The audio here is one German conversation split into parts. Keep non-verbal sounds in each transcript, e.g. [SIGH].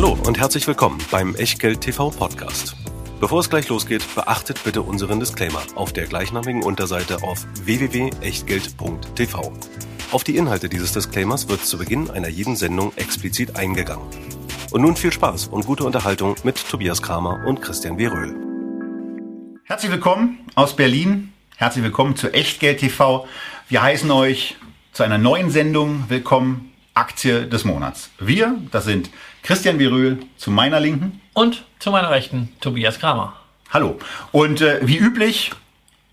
Hallo und herzlich willkommen beim Echtgeld TV Podcast. Bevor es gleich losgeht, beachtet bitte unseren Disclaimer auf der gleichnamigen Unterseite auf www.echtgeld.tv. Auf die Inhalte dieses Disclaimers wird zu Beginn einer jeden Sendung explizit eingegangen. Und nun viel Spaß und gute Unterhaltung mit Tobias Kramer und Christian W. Röhl. Herzlich willkommen aus Berlin. Herzlich willkommen zu Echtgeld TV. Wir heißen euch zu einer neuen Sendung willkommen. Aktie des Monats. Wir, das sind Christian Viröhl zu meiner Linken. Und zu meiner Rechten Tobias Kramer. Hallo. Und äh, wie üblich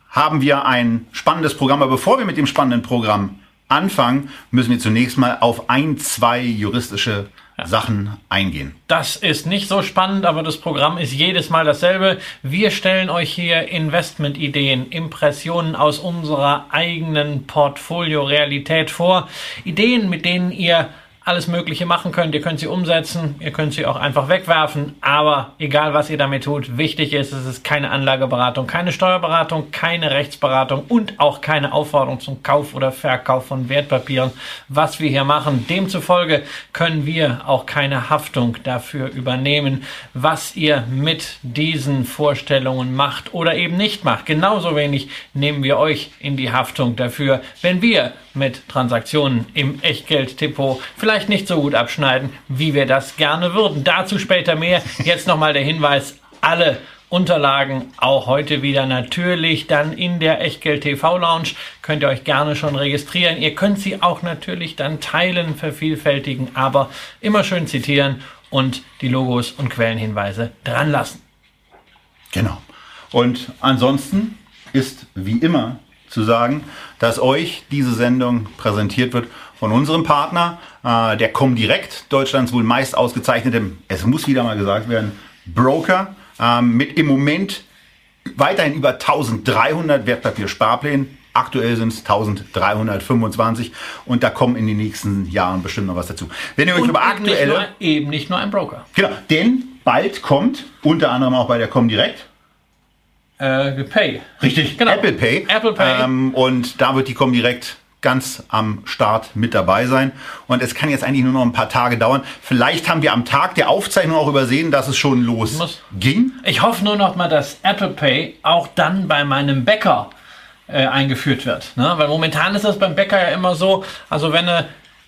haben wir ein spannendes Programm. Aber bevor wir mit dem spannenden Programm anfangen, müssen wir zunächst mal auf ein, zwei juristische ja. Sachen eingehen. Das ist nicht so spannend, aber das Programm ist jedes Mal dasselbe. Wir stellen euch hier Investmentideen, Impressionen aus unserer eigenen Portfolio-Realität vor. Ideen, mit denen ihr alles Mögliche machen könnt. Ihr könnt sie umsetzen, ihr könnt sie auch einfach wegwerfen, aber egal was ihr damit tut, wichtig ist, es ist keine Anlageberatung, keine Steuerberatung, keine Rechtsberatung und auch keine Aufforderung zum Kauf oder Verkauf von Wertpapieren, was wir hier machen. Demzufolge können wir auch keine Haftung dafür übernehmen, was ihr mit diesen Vorstellungen macht oder eben nicht macht. Genauso wenig nehmen wir euch in die Haftung dafür, wenn wir mit Transaktionen im Echtgeld-Depot vielleicht nicht so gut abschneiden, wie wir das gerne würden. Dazu später mehr. Jetzt nochmal der Hinweis, alle Unterlagen auch heute wieder natürlich dann in der Echtgeld TV Lounge. Könnt ihr euch gerne schon registrieren. Ihr könnt sie auch natürlich dann teilen, vervielfältigen, aber immer schön zitieren und die Logos und Quellenhinweise dran lassen. Genau. Und ansonsten ist wie immer zu sagen, dass euch diese Sendung präsentiert wird von unserem Partner, äh, der Comdirect, Deutschlands wohl meist ausgezeichnetem, es muss wieder mal gesagt werden, Broker, äh, mit im Moment weiterhin über 1300 Wertpapiersparplänen. Aktuell sind es 1325 und da kommen in den nächsten Jahren bestimmt noch was dazu. Wenn ihr euch und über aktuelle. Nicht nur, eben nicht nur ein Broker. Genau, denn bald kommt unter anderem auch bei der Comdirect äh, Pay. Richtig, genau. Apple Pay. Apple Pay. Ähm, und da wird die kommen direkt ganz am Start mit dabei sein. Und es kann jetzt eigentlich nur noch ein paar Tage dauern. Vielleicht haben wir am Tag der Aufzeichnung auch übersehen, dass es schon losging. Ich hoffe nur noch mal, dass Apple Pay auch dann bei meinem Bäcker äh, eingeführt wird. Ne? Weil momentan ist das beim Bäcker ja immer so, also wenn du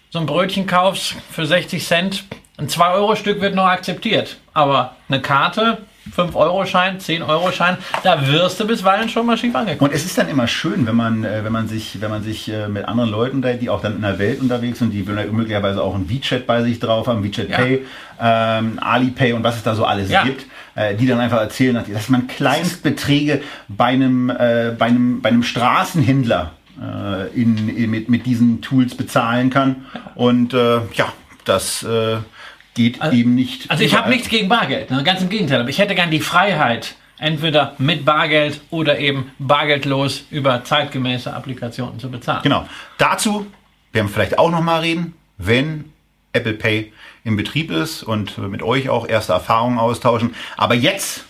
so ein Brötchen kaufst für 60 Cent, ein 2-Euro-Stück wird noch akzeptiert. Aber eine Karte 5-Euro-Schein, 10-Euro-Schein, da wirst du bisweilen schon mal schief angekommen. Und es ist dann immer schön, wenn man, äh, wenn man sich, wenn man sich äh, mit anderen Leuten, die auch dann in der Welt unterwegs sind, die möglicherweise auch ein WeChat bei sich drauf haben, WeChat ja. Pay, ähm, Alipay und was es da so alles ja. gibt, äh, die dann einfach erzählen, dass man Kleinstbeträge bei einem, äh, bei einem, bei einem Straßenhändler äh, in, in, mit, mit diesen Tools bezahlen kann. Und ja, das geht also, eben nicht. Also ich habe nichts gegen Bargeld, ne? ganz im Gegenteil. Aber ich hätte gern die Freiheit, entweder mit Bargeld oder eben bargeldlos über zeitgemäße Applikationen zu bezahlen. Genau. Dazu werden wir vielleicht auch noch mal reden, wenn Apple Pay in Betrieb ist und mit euch auch erste Erfahrungen austauschen. Aber jetzt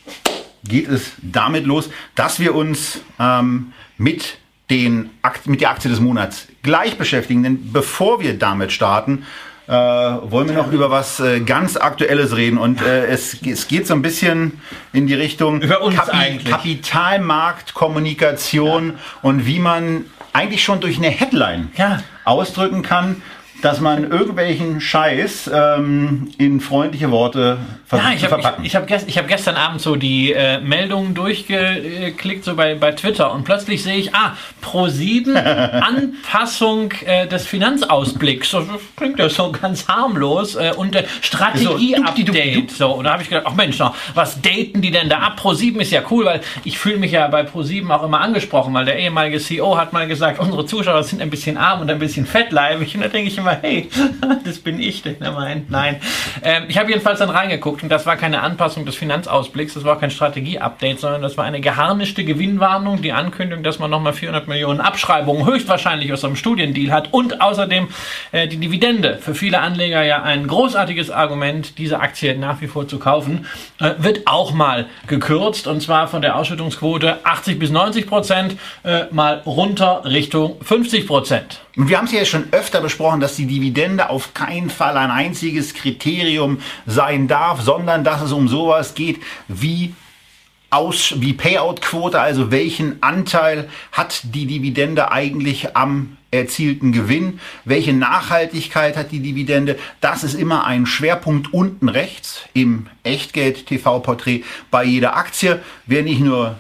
geht es damit los, dass wir uns ähm, mit, den, mit der Aktie des Monats gleich beschäftigen. Denn bevor wir damit starten, äh, wollen wir noch über was äh, ganz Aktuelles reden. Und äh, es, es geht so ein bisschen in die Richtung Kapi Kapitalmarktkommunikation ja. und wie man eigentlich schon durch eine Headline ja. ausdrücken kann, dass man irgendwelchen Scheiß ähm, in freundliche Worte versucht ja, ich hab, verpacken. Ich, ich habe gest, hab gestern Abend so die äh, Meldungen durchgeklickt, so bei, bei Twitter, und plötzlich sehe ich, ah, Pro7 [LAUGHS] Anpassung äh, des Finanzausblicks. So, das klingt ja so ganz harmlos. Äh, und äh, Strategie-Update. So, und da habe ich gedacht, ach Mensch, noch, was daten die denn da ab? Pro7 ist ja cool, weil ich fühle mich ja bei Pro7 auch immer angesprochen, weil der ehemalige CEO hat mal gesagt, unsere Zuschauer sind ein bisschen arm und ein bisschen fettleibig. Und da denke ich immer, immer, hey, [LAUGHS] das bin ich, der meint. Nein. Ähm, ich habe jedenfalls dann reingeguckt und das war keine Anpassung des Finanzausblicks, das war kein Strategie-Update, sondern das war eine geharnischte Gewinnwarnung, die Ankündigung, dass man nochmal 400 Millionen Abschreibungen höchstwahrscheinlich aus einem Studiendeal hat und außerdem äh, die Dividende. Für viele Anleger ja ein großartiges Argument, diese Aktie nach wie vor zu kaufen, äh, wird auch mal gekürzt und zwar von der Ausschüttungsquote 80 bis 90 Prozent äh, mal runter Richtung 50 Prozent. Und wir haben es ja schon öfter besprochen, dass die Dividende auf keinen Fall ein einziges Kriterium sein darf, sondern dass es um sowas geht wie aus, wie Payout-Quote, also welchen Anteil hat die Dividende eigentlich am erzielten Gewinn, welche Nachhaltigkeit hat die Dividende, das ist immer ein Schwerpunkt unten rechts im Echtgeld-TV-Porträt bei jeder Aktie. Wer nicht nur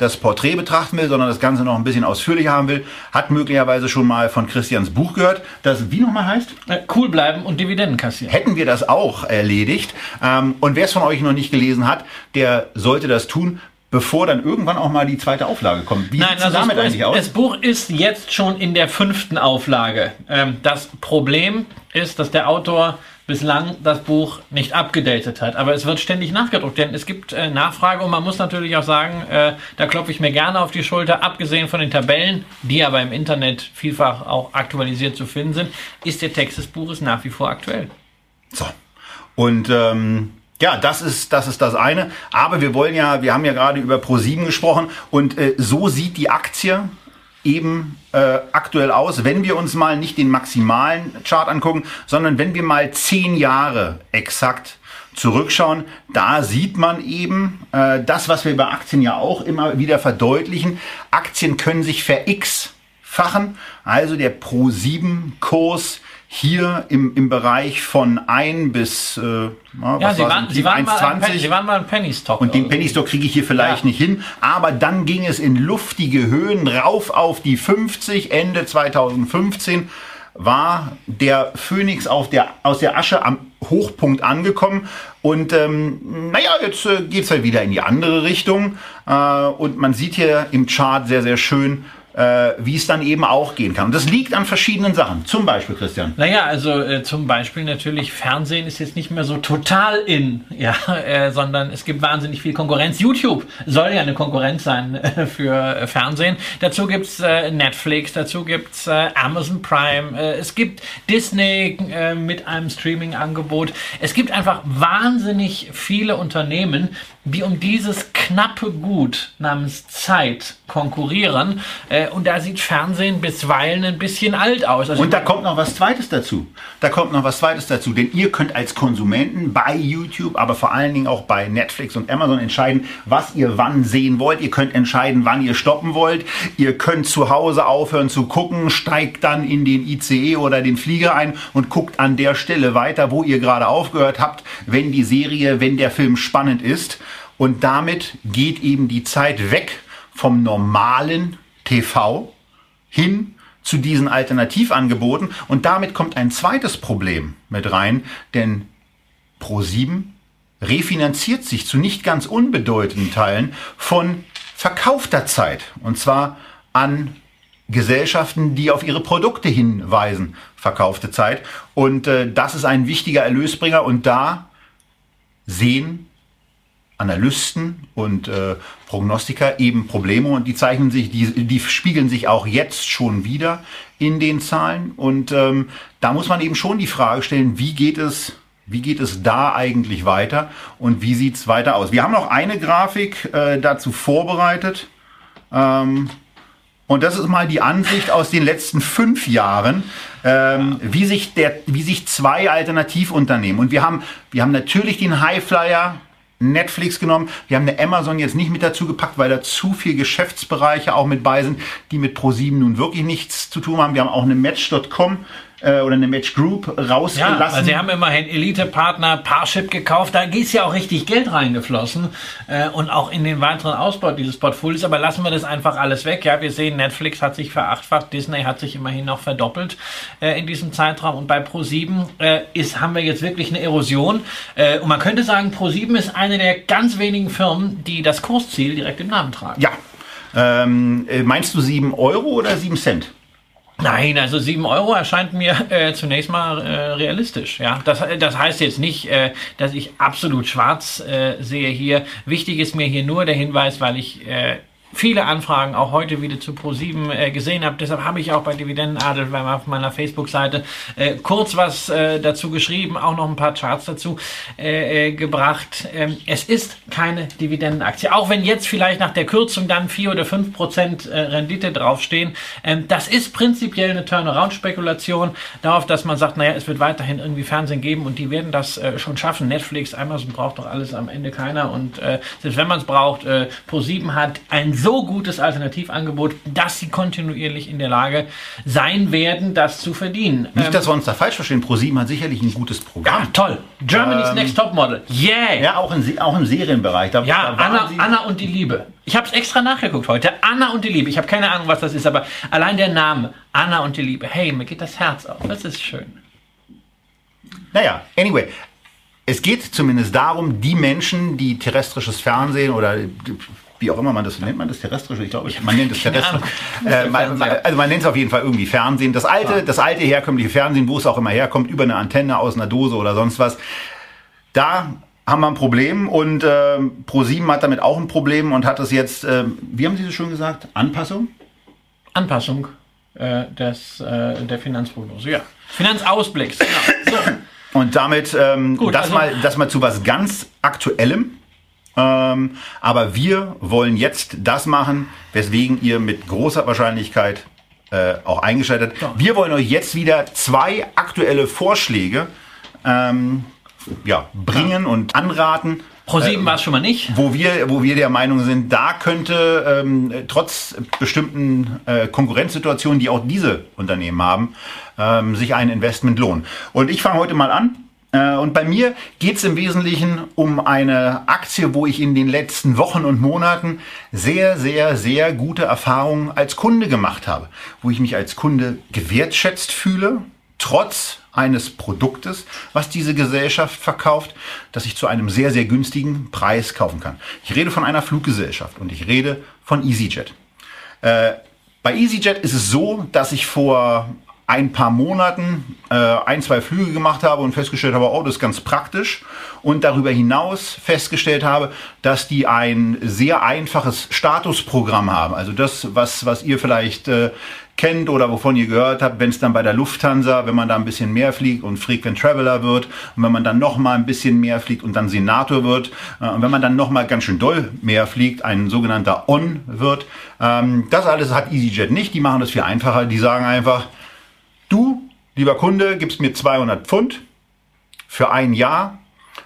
das Porträt betrachten will, sondern das Ganze noch ein bisschen ausführlicher haben will, hat möglicherweise schon mal von Christians Buch gehört, das wie nochmal heißt? Äh, cool bleiben und Dividenden kassieren. Hätten wir das auch erledigt. Ähm, und wer es von euch noch nicht gelesen hat, der sollte das tun bevor dann irgendwann auch mal die zweite Auflage kommt. Wie Nein, also damit das, eigentlich aus? Das Buch ist jetzt schon in der fünften Auflage. Ähm, das Problem ist, dass der Autor bislang das Buch nicht abgedatet hat. Aber es wird ständig nachgedruckt, denn es gibt äh, Nachfrage und man muss natürlich auch sagen, äh, da klopfe ich mir gerne auf die Schulter, abgesehen von den Tabellen, die aber im Internet vielfach auch aktualisiert zu finden sind, ist der Text des Buches nach wie vor aktuell. So. Und ähm, ja, das ist, das ist das eine. Aber wir wollen ja, wir haben ja gerade über Pro7 gesprochen und äh, so sieht die Aktie eben äh, aktuell aus, wenn wir uns mal nicht den maximalen Chart angucken, sondern wenn wir mal zehn Jahre exakt zurückschauen, da sieht man eben äh, das, was wir bei Aktien ja auch immer wieder verdeutlichen. Aktien können sich ver X fachen, also der Pro7-Kurs hier im, im Bereich von 1 bis äh, ja, Sie waren, Sie, waren 1, Sie waren mal ein Penny Stock. Und den Penny Stock kriege ich hier vielleicht ja. nicht hin. Aber dann ging es in luftige Höhen rauf auf die 50. Ende 2015 war der Phoenix auf der, aus der Asche am Hochpunkt angekommen. Und ähm, naja, jetzt äh, geht es halt wieder in die andere Richtung. Äh, und man sieht hier im Chart sehr, sehr schön, äh, wie es dann eben auch gehen kann. Und das liegt an verschiedenen Sachen. Zum Beispiel, Christian. Naja, also äh, zum Beispiel natürlich Fernsehen ist jetzt nicht mehr so total in, [LAUGHS] ja, äh, sondern es gibt wahnsinnig viel Konkurrenz. YouTube soll ja eine Konkurrenz sein [LAUGHS] äh, für äh, Fernsehen. Dazu gibt's äh, Netflix, dazu gibt's äh, Amazon Prime, es gibt Disney mit einem Streaming-Angebot. Es gibt einfach wahnsinnig viele Unternehmen, die um dieses knappe Gut namens Zeit konkurrieren. Äh, und da sieht Fernsehen bisweilen ein bisschen alt aus. Also und da kommt noch was Zweites dazu. Da kommt noch was Zweites dazu. Denn ihr könnt als Konsumenten bei YouTube, aber vor allen Dingen auch bei Netflix und Amazon entscheiden, was ihr wann sehen wollt. Ihr könnt entscheiden, wann ihr stoppen wollt. Ihr könnt zu Hause aufhören zu gucken, steigt dann in den ICE oder den Flieger ein und guckt an der Stelle weiter, wo ihr gerade aufgehört habt, wenn die Serie, wenn der Film spannend ist. Und damit geht eben die Zeit weg vom normalen TV hin zu diesen Alternativangeboten. Und damit kommt ein zweites Problem mit rein, denn Pro7 refinanziert sich zu nicht ganz unbedeutenden Teilen von verkaufter Zeit. Und zwar an Gesellschaften, die auf ihre Produkte hinweisen, verkaufte Zeit. Und äh, das ist ein wichtiger Erlösbringer. Und da sehen Analysten und äh, Prognostiker eben Probleme und die zeichnen sich, die, die spiegeln sich auch jetzt schon wieder in den Zahlen. Und ähm, da muss man eben schon die Frage stellen, wie geht es, wie geht es da eigentlich weiter und wie sieht es weiter aus? Wir haben noch eine Grafik äh, dazu vorbereitet. Ähm, und das ist mal die Ansicht aus den letzten fünf Jahren, ähm, wie, sich der, wie sich zwei Alternativunternehmen. Und wir haben, wir haben natürlich den Highflyer Netflix genommen. Wir haben eine Amazon jetzt nicht mit dazu gepackt, weil da zu viele Geschäftsbereiche auch mit bei sind, die mit Pro7 nun wirklich nichts zu tun haben. Wir haben auch eine Match.com äh, oder eine Match Group rausgelassen. Ja, also sie haben immerhin Elite-Partner Parship gekauft, da ist ja auch richtig Geld reingeflossen äh, und auch in den weiteren Ausbau dieses Portfolios, aber lassen wir das einfach alles weg. Ja, wir sehen, Netflix hat sich verachtfacht, Disney hat sich immerhin noch verdoppelt äh, in diesem Zeitraum und bei Pro7 äh, ist, haben wir jetzt wirklich eine Erosion äh, und man könnte sagen, Pro7 ist eine der ganz wenigen Firmen, die das Kursziel direkt im Namen tragen. Ja. Ähm, äh, meinst du 7 Euro oder 7 Cent? Nein, also 7 Euro erscheint mir äh, zunächst mal äh, realistisch. Ja, das, das heißt jetzt nicht, äh, dass ich absolut schwarz äh, sehe hier. Wichtig ist mir hier nur der Hinweis, weil ich äh, viele Anfragen auch heute wieder zu Pro7 äh, gesehen habe. Deshalb habe ich auch bei Dividendenadel auf meiner Facebook-Seite äh, kurz was äh, dazu geschrieben, auch noch ein paar Charts dazu äh, äh, gebracht. Ähm, es ist keine Dividendenaktie. Auch wenn jetzt vielleicht nach der Kürzung dann 4 oder 5 Prozent äh, Rendite draufstehen. Ähm, das ist prinzipiell eine Turnaround-Spekulation darauf, dass man sagt, naja, es wird weiterhin irgendwie Fernsehen geben und die werden das schon schaffen. Netflix, Amazon braucht doch alles am Ende keiner und selbst wenn man es braucht, Pro7 hat ein so gutes Alternativangebot, dass sie kontinuierlich in der Lage sein werden, das zu verdienen. Nicht, dass wir uns da falsch verstehen. ProSieben hat sicherlich ein gutes Programm. Ja, toll. Germany's ähm, Next Topmodel. Yeah. Ja, auch, in, auch im Serienbereich. Da, ja, da Anna, Anna und die Liebe. Ich habe es extra nachgeguckt heute. Anna und die Liebe. Ich habe keine Ahnung, was das ist, aber allein der Name. Anna und die Liebe. Hey, mir geht das Herz auf. Das ist schön. Naja, anyway. Es geht zumindest darum, die Menschen, die terrestrisches Fernsehen oder wie auch immer man das nennt, man das terrestrisch, ich glaube, man nennt es terrestrisch. Äh, man, also man nennt es auf jeden Fall irgendwie Fernsehen. Das alte, das alte herkömmliche Fernsehen, wo es auch immer herkommt, über eine Antenne aus einer Dose oder sonst was. Da haben wir ein Problem und äh, Pro7 hat damit auch ein Problem und hat es jetzt, äh, wie haben Sie das schon gesagt, Anpassung? Anpassung äh, des, äh, der Finanzprognose, ja. Finanzausblicks, genau. So. Und damit, ähm, Gut, das, also, mal, das mal zu was ganz Aktuellem. Ähm, aber wir wollen jetzt das machen, weswegen ihr mit großer Wahrscheinlichkeit äh, auch eingeschaltet. Ja. Wir wollen euch jetzt wieder zwei aktuelle Vorschläge ähm, ja, bringen und anraten. Pro 7 äh, war es schon mal nicht. Wo wir, wo wir der Meinung sind, da könnte ähm, trotz bestimmten äh, Konkurrenzsituationen, die auch diese Unternehmen haben, ähm, sich ein Investment lohnen. Und ich fange heute mal an. Äh, und bei mir geht es im Wesentlichen um eine Aktie, wo ich in den letzten Wochen und Monaten sehr, sehr, sehr gute Erfahrungen als Kunde gemacht habe. Wo ich mich als Kunde gewertschätzt fühle, trotz eines Produktes, was diese Gesellschaft verkauft, das ich zu einem sehr, sehr günstigen Preis kaufen kann. Ich rede von einer Fluggesellschaft und ich rede von EasyJet. Äh, bei EasyJet ist es so, dass ich vor ein paar Monaten äh, ein, zwei Flüge gemacht habe und festgestellt habe, oh, das ist ganz praktisch. Und darüber hinaus festgestellt habe, dass die ein sehr einfaches Statusprogramm haben. Also das, was, was ihr vielleicht äh, kennt oder wovon ihr gehört habt, wenn es dann bei der Lufthansa, wenn man da ein bisschen mehr fliegt und Frequent Traveler wird und wenn man dann noch mal ein bisschen mehr fliegt und dann Senator wird äh, und wenn man dann noch mal ganz schön doll mehr fliegt, ein sogenannter On wird. Ähm, das alles hat EasyJet nicht. Die machen das viel einfacher. Die sagen einfach, Du, lieber Kunde, gibst mir 200 Pfund für ein Jahr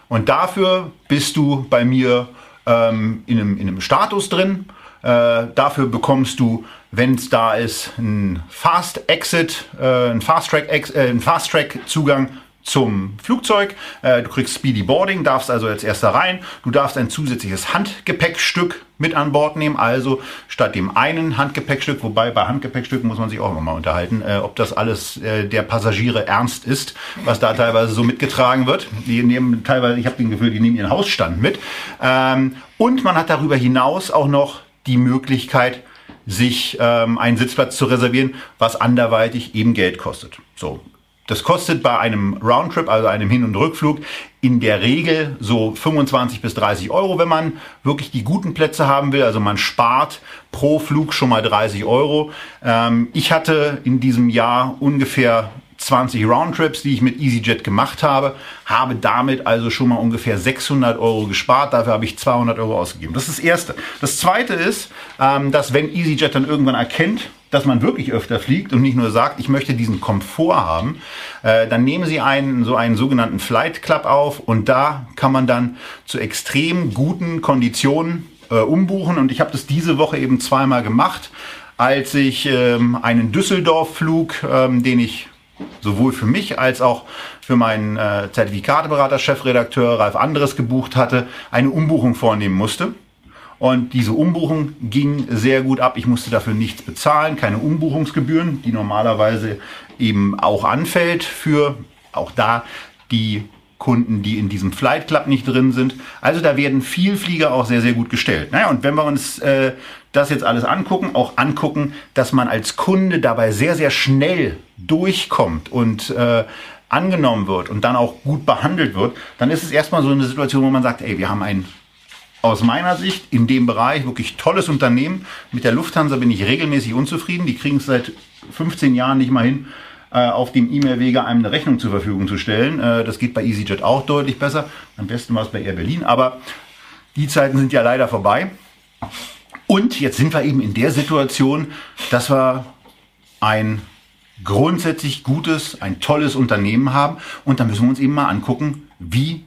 und dafür bist du bei mir ähm, in, einem, in einem Status drin. Äh, dafür bekommst du, wenn es da ist, einen Fast Exit, äh, einen Fast Track, äh, einen Fast Track Zugang zum Flugzeug. Äh, du kriegst Speedy Boarding, darfst also als erster rein. Du darfst ein zusätzliches Handgepäckstück mit an Bord nehmen. Also statt dem einen Handgepäckstück, wobei bei Handgepäckstücken muss man sich auch nochmal unterhalten, äh, ob das alles äh, der Passagiere ernst ist, was da teilweise so mitgetragen wird. Die nehmen teilweise, ich habe den Gefühl, die nehmen ihren Hausstand mit. Ähm, und man hat darüber hinaus auch noch die Möglichkeit, sich ähm, einen Sitzplatz zu reservieren, was anderweitig eben Geld kostet. So, das kostet bei einem Roundtrip, also einem Hin- und Rückflug, in der Regel so 25 bis 30 Euro, wenn man wirklich die guten Plätze haben will. Also man spart pro Flug schon mal 30 Euro. Ähm, ich hatte in diesem Jahr ungefähr 20 Roundtrips, die ich mit EasyJet gemacht habe, habe damit also schon mal ungefähr 600 Euro gespart. Dafür habe ich 200 Euro ausgegeben. Das ist das Erste. Das Zweite ist, ähm, dass wenn EasyJet dann irgendwann erkennt, dass man wirklich öfter fliegt und nicht nur sagt, ich möchte diesen Komfort haben, äh, dann nehmen Sie einen so einen sogenannten Flight Club auf und da kann man dann zu extrem guten Konditionen äh, umbuchen und ich habe das diese Woche eben zweimal gemacht, als ich ähm, einen Düsseldorf-Flug, ähm, den ich sowohl für mich als auch für meinen äh, Zertifikateberater, Chefredakteur Ralf Anderes gebucht hatte, eine Umbuchung vornehmen musste. Und diese Umbuchung ging sehr gut ab. Ich musste dafür nichts bezahlen, keine Umbuchungsgebühren, die normalerweise eben auch anfällt für auch da die Kunden, die in diesem Flight Club nicht drin sind. Also da werden Vielflieger auch sehr, sehr gut gestellt. Naja, und wenn wir uns äh, das jetzt alles angucken, auch angucken, dass man als Kunde dabei sehr, sehr schnell durchkommt und äh, angenommen wird und dann auch gut behandelt wird, dann ist es erstmal so eine Situation, wo man sagt, ey, wir haben ein aus meiner Sicht in dem Bereich wirklich tolles Unternehmen. Mit der Lufthansa bin ich regelmäßig unzufrieden. Die kriegen es seit 15 Jahren nicht mal hin, äh, auf dem E-Mail-Wege einem eine Rechnung zur Verfügung zu stellen. Äh, das geht bei EasyJet auch deutlich besser. Am besten war es bei Air Berlin. Aber die Zeiten sind ja leider vorbei. Und jetzt sind wir eben in der Situation, dass wir ein grundsätzlich gutes, ein tolles Unternehmen haben. Und da müssen wir uns eben mal angucken, wie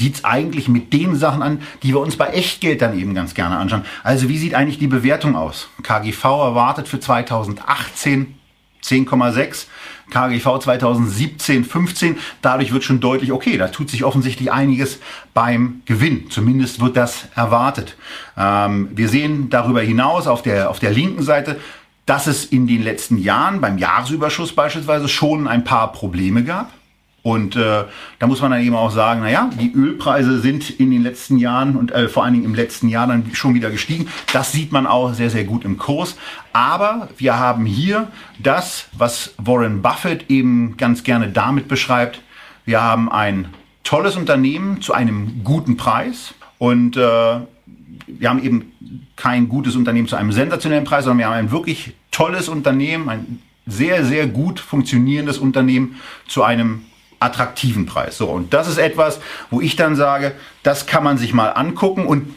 sieht es eigentlich mit den Sachen an, die wir uns bei Echtgeld dann eben ganz gerne anschauen. Also wie sieht eigentlich die Bewertung aus? KGV erwartet für 2018 10,6. KGV 2017 15. Dadurch wird schon deutlich, okay, da tut sich offensichtlich einiges beim Gewinn. Zumindest wird das erwartet. Ähm, wir sehen darüber hinaus auf der, auf der linken Seite, dass es in den letzten Jahren beim Jahresüberschuss beispielsweise schon ein paar Probleme gab. Und äh, da muss man dann eben auch sagen, naja, die Ölpreise sind in den letzten Jahren und äh, vor allen Dingen im letzten Jahr dann schon wieder gestiegen. Das sieht man auch sehr, sehr gut im Kurs. Aber wir haben hier das, was Warren Buffett eben ganz gerne damit beschreibt. Wir haben ein tolles Unternehmen zu einem guten Preis und äh, wir haben eben kein gutes Unternehmen zu einem sensationellen Preis, sondern wir haben ein wirklich tolles Unternehmen, ein sehr, sehr gut funktionierendes Unternehmen zu einem attraktiven Preis. So, und das ist etwas, wo ich dann sage, das kann man sich mal angucken. Und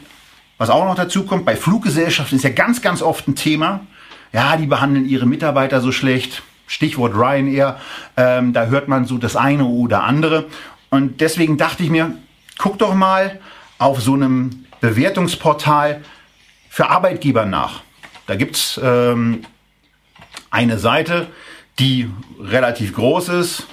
was auch noch dazu kommt, bei Fluggesellschaften ist ja ganz, ganz oft ein Thema. Ja, die behandeln ihre Mitarbeiter so schlecht. Stichwort Ryanair. Ähm, da hört man so das eine oder andere. Und deswegen dachte ich mir, guck doch mal auf so einem Bewertungsportal für Arbeitgeber nach. Da gibt's ähm, eine Seite, die relativ groß ist,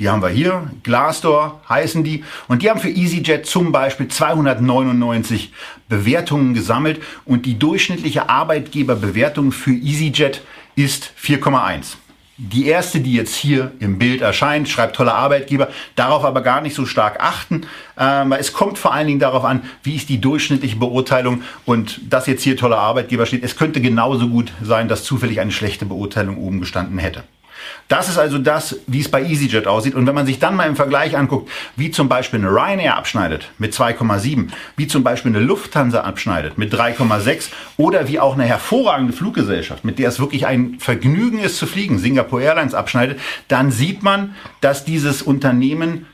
die haben wir hier. Glassdoor heißen die. Und die haben für EasyJet zum Beispiel 299 Bewertungen gesammelt. Und die durchschnittliche Arbeitgeberbewertung für EasyJet ist 4,1. Die erste, die jetzt hier im Bild erscheint, schreibt toller Arbeitgeber, darauf aber gar nicht so stark achten. Ähm, es kommt vor allen Dingen darauf an, wie ist die durchschnittliche Beurteilung und dass jetzt hier toller Arbeitgeber steht. Es könnte genauso gut sein, dass zufällig eine schlechte Beurteilung oben gestanden hätte. Das ist also das, wie es bei EasyJet aussieht. Und wenn man sich dann mal im Vergleich anguckt, wie zum Beispiel eine Ryanair abschneidet mit 2,7, wie zum Beispiel eine Lufthansa abschneidet mit 3,6 oder wie auch eine hervorragende Fluggesellschaft, mit der es wirklich ein Vergnügen ist zu fliegen, Singapore Airlines abschneidet, dann sieht man, dass dieses Unternehmen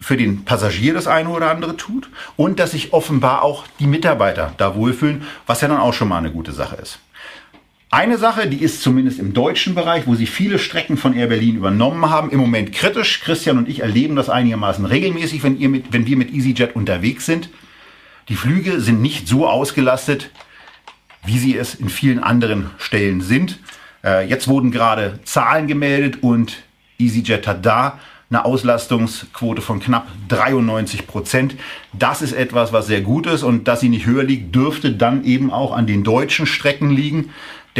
für den Passagier das eine oder andere tut und dass sich offenbar auch die Mitarbeiter da wohlfühlen, was ja dann auch schon mal eine gute Sache ist. Eine Sache, die ist zumindest im deutschen Bereich, wo sie viele Strecken von Air Berlin übernommen haben, im Moment kritisch. Christian und ich erleben das einigermaßen regelmäßig, wenn, ihr mit, wenn wir mit EasyJet unterwegs sind. Die Flüge sind nicht so ausgelastet, wie sie es in vielen anderen Stellen sind. Äh, jetzt wurden gerade Zahlen gemeldet und EasyJet hat da eine Auslastungsquote von knapp 93 Prozent. Das ist etwas, was sehr gut ist und dass sie nicht höher liegt, dürfte dann eben auch an den deutschen Strecken liegen.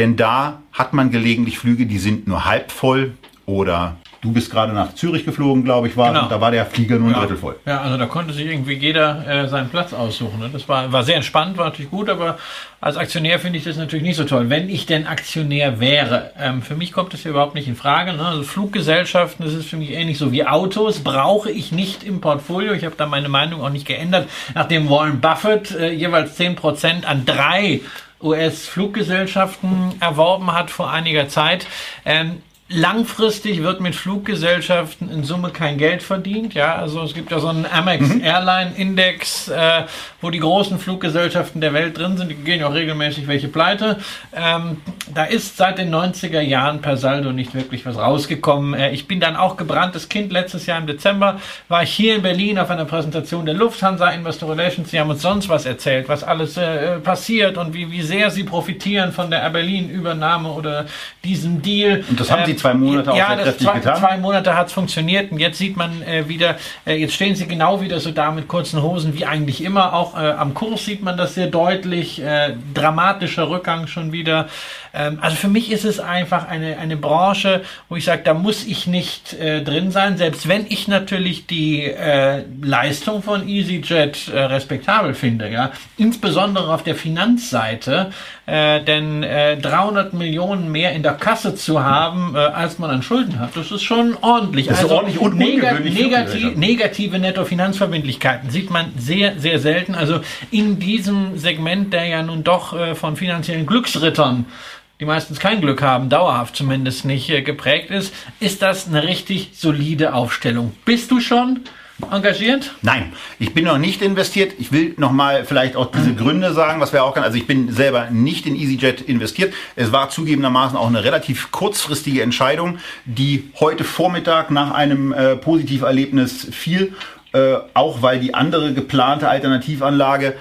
Denn da hat man gelegentlich Flüge, die sind nur halb voll oder Du bist gerade nach Zürich geflogen, glaube ich, war. Genau. Und da war der Flieger nur ein ja. Drittel voll. Ja, also da konnte sich irgendwie jeder äh, seinen Platz aussuchen. Ne? Das war, war sehr entspannt, war natürlich gut, aber als Aktionär finde ich das natürlich nicht so toll. Wenn ich denn Aktionär wäre, ähm, für mich kommt das hier überhaupt nicht in Frage. Ne? Also Fluggesellschaften, das ist für mich ähnlich so wie Autos, brauche ich nicht im Portfolio. Ich habe da meine Meinung auch nicht geändert, nachdem Warren Buffett äh, jeweils 10% an drei US-Fluggesellschaften erworben hat vor einiger Zeit. Ähm, Langfristig wird mit Fluggesellschaften in Summe kein Geld verdient. Ja, also es gibt ja so einen Amex mhm. Airline Index, äh, wo die großen Fluggesellschaften der Welt drin sind. Die gehen ja auch regelmäßig welche pleite. Ähm, da ist seit den 90er Jahren per Saldo nicht wirklich was rausgekommen. Äh, ich bin dann auch gebranntes Kind. Letztes Jahr im Dezember war ich hier in Berlin auf einer Präsentation der Lufthansa Investor Relations. Sie haben uns sonst was erzählt, was alles äh, passiert und wie, wie sehr sie profitieren von der Air Berlin Übernahme oder diesem Deal. Und das haben Sie zwei Monate auch ja, sehr kräftig zwei, getan? zwei Monate hat es funktioniert und jetzt sieht man äh, wieder, äh, jetzt stehen sie genau wieder so da mit kurzen Hosen wie eigentlich immer. Auch äh, am Kurs sieht man das sehr deutlich. Äh, dramatischer Rückgang schon wieder. Ähm, also für mich ist es einfach eine, eine Branche, wo ich sage, da muss ich nicht äh, drin sein, selbst wenn ich natürlich die äh, Leistung von EasyJet respektabel finde. Ja, Insbesondere auf der Finanzseite Äh, denn äh, 300 Millionen mehr in der Kasse zu haben, äh, als man an Schulden hat, das ist schon ordentlich. Das ist also ordentlich und ungewöhnlich Gesellschaften. negative Nettofinanzverbindlichkeiten sieht man sehr, sehr selten. Also in diesem Segment, der ja nun doch äh, von finanziellen Glücksrittern die meistens kein Glück haben, dauerhaft zumindest nicht äh, geprägt ist, ist das eine richtig solide Aufstellung. Bist du schon engagiert? Nein, ich bin noch nicht investiert. Ich will noch mal vielleicht auch diese Gründe sagen, was wir auch kann. Also ich bin selber nicht in EasyJet investiert. Es war zugegebenermaßen auch eine relativ kurzfristige Entscheidung, die heute Vormittag nach einem äh, Positiverlebnis fiel, äh, auch weil die andere geplante Alternativanlage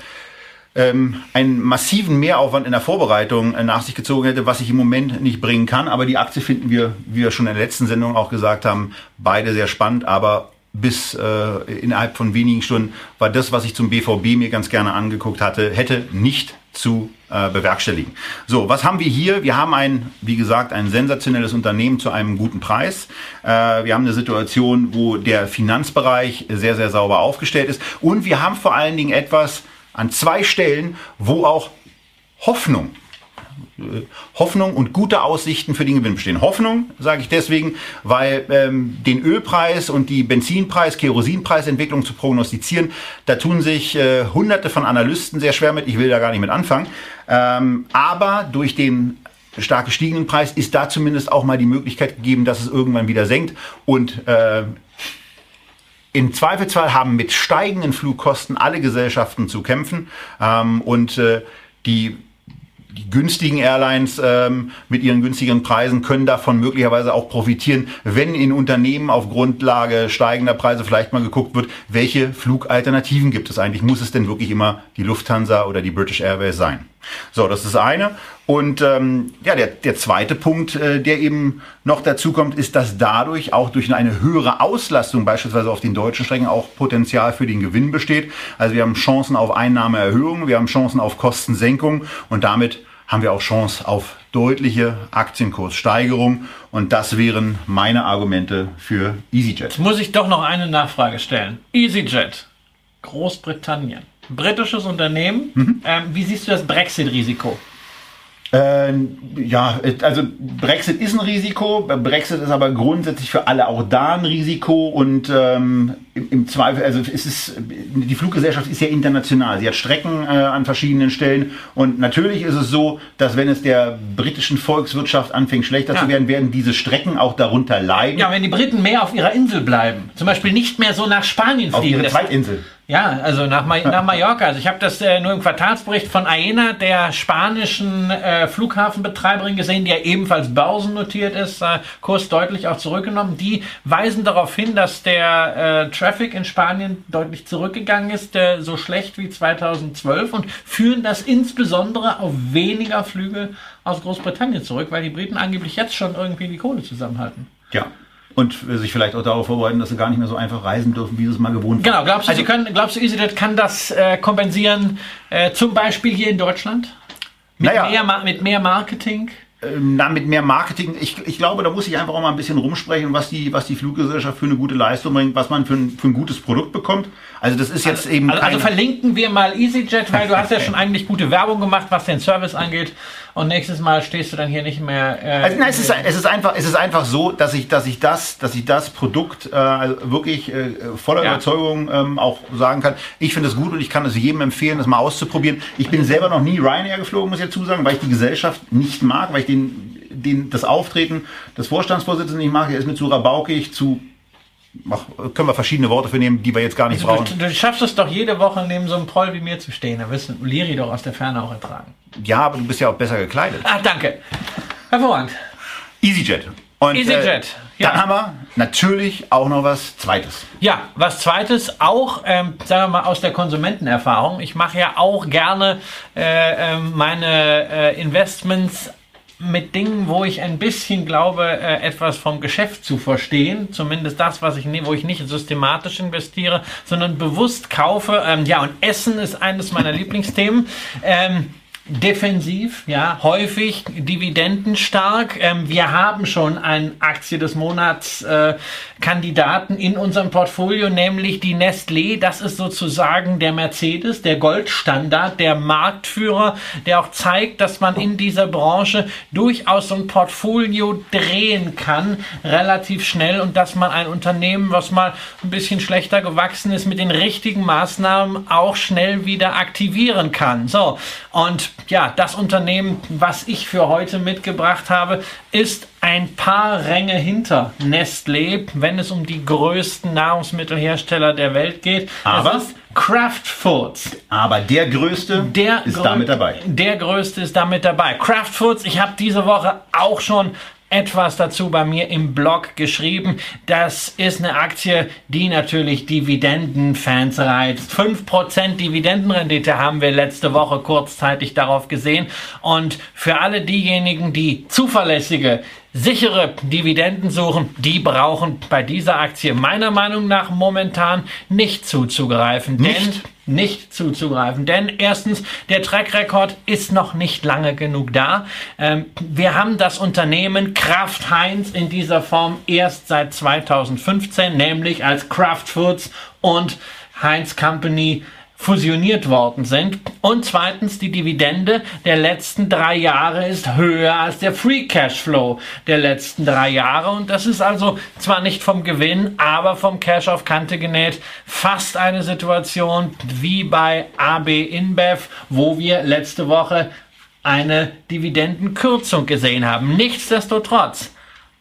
ähm, einen massiven Mehraufwand in der Vorbereitung äh, nach sich gezogen hätte, was ich im Moment nicht bringen kann. Aber die Aktie finden wir, wie wir schon in der letzten Sendung auch gesagt haben, beide sehr spannend. Aber bis äh, innerhalb von wenigen Stunden war das, was ich zum BVB mir ganz gerne angeguckt hatte, hätte nicht zu äh, bewerkstelligen. So, was haben wir hier? Wir haben ein, wie gesagt, ein sensationelles Unternehmen zu einem guten Preis. Äh, wir haben eine Situation, wo der Finanzbereich sehr, sehr sauber aufgestellt ist. Und wir haben vor allen Dingen etwas an zwei Stellen, wo auch Hoffnung äh, Hoffnung und gute Aussichten für den Gewinn bestehen. Hoffnung sage ich deswegen, weil ähm, den Ölpreis und die Benzinpreis, Kerosinpreisentwicklung zu prognostizieren, da tun sich äh, hunderte von Analysten sehr schwer mit. Ich will da gar nicht mit anfangen. Ähm, aber durch den stark gestiegenen Preis ist da zumindest auch mal die Möglichkeit gegeben, dass es irgendwann wieder senkt und äh, im Zweifelsfall haben mit steigenden Flugkosten alle Gesellschaften zu kämpfen ähm, und äh, die die günstigen Airlines ähm, mit ihren günstigen Preisen können davon möglicherweise auch profitieren, wenn in Unternehmen auf Grundlage steigender Preise vielleicht mal geguckt wird, welche Flugalternativen gibt es eigentlich? Muss es denn wirklich immer die Lufthansa oder die British Airways sein? So, das ist das eine. Und ähm, ja, der, der zweite Punkt, äh, der eben noch dazu kommt, ist, dass dadurch auch durch eine höhere Auslastung beispielsweise auf den deutschen Strecken auch Potenzial für den Gewinn besteht. Also wir haben Chancen auf Einnahmeerhöhung, wir haben Chancen auf Kostensenkung und damit haben wir auch Chance auf deutliche Aktienkurssteigerung. Und das wären meine Argumente für EasyJet. Jetzt muss ich doch noch eine Nachfrage stellen. EasyJet, Großbritannien, britisches Unternehmen. Mhm. Ähm, wie siehst du das Brexit-Risiko? Äh, ja, also Brexit ist ein Risiko. Brexit ist aber grundsätzlich für alle auch da ein Risiko und ähm, im, im Zweifel, also es ist die Fluggesellschaft ist ja international. Sie hat Strecken äh, an verschiedenen Stellen und natürlich ist es so, dass wenn es der britischen Volkswirtschaft anfängt schlechter Ja. zu werden, werden diese Strecken auch darunter leiden. Ja, wenn die Briten mehr auf ihrer Insel bleiben, zum Beispiel nicht mehr so nach Spanien auf fliegen. ihre das- Zweitinsel. Ja, also nach, Ma nach Mallorca. Also ich habe das äh, nur im Quartalsbericht von AENA, der spanischen äh, Flughafenbetreiberin, gesehen, die ja ebenfalls börsennotiert ist, äh, Kurs deutlich auch zurückgenommen. Die weisen darauf hin, dass der äh, Traffic in Spanien deutlich zurückgegangen ist, äh, so schlecht wie 2012 und führen das insbesondere auf weniger Flüge aus Großbritannien zurück, weil die Briten angeblich jetzt schon irgendwie die Kohle zusammenhalten. Ja. Und sich vielleicht auch darauf vorbereiten, dass sie gar nicht mehr so einfach reisen dürfen, wie sie es mal gewohnt waren. Genau, glaubst du, Also- Sie können, glaubst du, EasyJet kann das äh, kompensieren, äh, zum Beispiel hier in Deutschland? Mit, Naja. mehr, mit mehr Marketing? Ähm, na, mit mehr Marketing. Ich, ich glaube, da muss ich einfach auch mal ein bisschen rumsprechen, was die, was die Fluggesellschaft für eine gute Leistung bringt, was man für ein, für ein gutes Produkt bekommt. Also das ist jetzt eben Also, also verlinken wir mal EasyJet, weil du hast ja [LAUGHS] schon eigentlich gute Werbung gemacht, was den Service angeht. Und nächstes Mal stehst du dann hier nicht mehr. Äh, Also, nein, es ist, es ist einfach, es ist einfach so, dass ich, dass ich das, dass ich das Produkt äh, also wirklich äh, voller Ja. Überzeugung ähm, auch sagen kann. Ich finde es gut und ich kann es jedem empfehlen, das mal auszuprobieren. Ich bin selber noch nie Ryanair geflogen, muss ich dazu sagen, weil ich die Gesellschaft nicht mag, weil ich den, den das Auftreten des Vorstandsvorsitzenden nicht mag. Er ist mir zu rabaukig, zu ach, können wir verschiedene Worte für nehmen, die wir jetzt gar nicht du, brauchen. du, du schaffst es doch jede Woche neben so einem Proll wie mir zu stehen. Da wirst du Liri doch aus der Ferne auch ertragen. Ja, aber du bist ja auch besser gekleidet. Ah, danke. Hervorragend. EasyJet. Und, EasyJet, Äh, ja. Dann haben wir natürlich auch noch was Zweites. Ja, was zweites, auch, ähm, sagen wir mal, aus der Konsumentenerfahrung. Ich mache ja auch gerne äh, ähm, meine äh, Investments mit Dingen, wo ich ein bisschen glaube, äh, etwas vom Geschäft zu verstehen. Zumindest das, was ich wo ich nicht systematisch investiere, sondern bewusst kaufe. Ähm, ja, und Essen ist eines meiner Lieblingsthemen. Ähm, defensiv, ja, häufig dividendenstark. Ähm, wir haben schon einen Aktie des Monats äh, Kandidaten in unserem Portfolio, nämlich die Nestlé. Das ist sozusagen der Mercedes, der Goldstandard, der Marktführer, der auch zeigt, dass man in dieser Branche durchaus so ein Portfolio drehen kann, relativ schnell und dass man ein Unternehmen, was mal ein bisschen schlechter gewachsen ist, mit den richtigen Maßnahmen auch schnell wieder aktivieren kann. So. Und ja, das Unternehmen, was ich für heute mitgebracht habe, ist ein paar Ränge hinter Nestlé, wenn es um die größten Nahrungsmittelhersteller der Welt geht. Aber Kraft Foods. Aber der größte Der ist grö- damit dabei. Der größte ist damit dabei. Kraft Foods, ich habe diese Woche auch schon etwas dazu bei mir im Blog geschrieben. Das ist eine Aktie, die natürlich Dividendenfans reizt. 5% Dividendenrendite haben wir letzte Woche kurzzeitig darauf gesehen. Und für alle diejenigen, die zuverlässige, sichere Dividenden suchen, die brauchen bei dieser Aktie meiner Meinung nach momentan nicht zuzugreifen. Nicht? Denn nicht zuzugreifen. Denn erstens, der Track-Record ist noch nicht lange genug da. Ähm, wir haben das Unternehmen Kraft Heinz in dieser Form erst seit 2015, nämlich als Kraft Foods und Heinz Company fusioniert worden sind. Und zweitens, die Dividende der letzten drei Jahre ist höher als der Free Cashflow der letzten drei Jahre. Und das ist also zwar nicht vom Gewinn, aber vom Cash auf Kante genäht. Fast eine Situation wie bei AB InBev, wo wir letzte Woche eine Dividendenkürzung gesehen haben. Nichtsdestotrotz,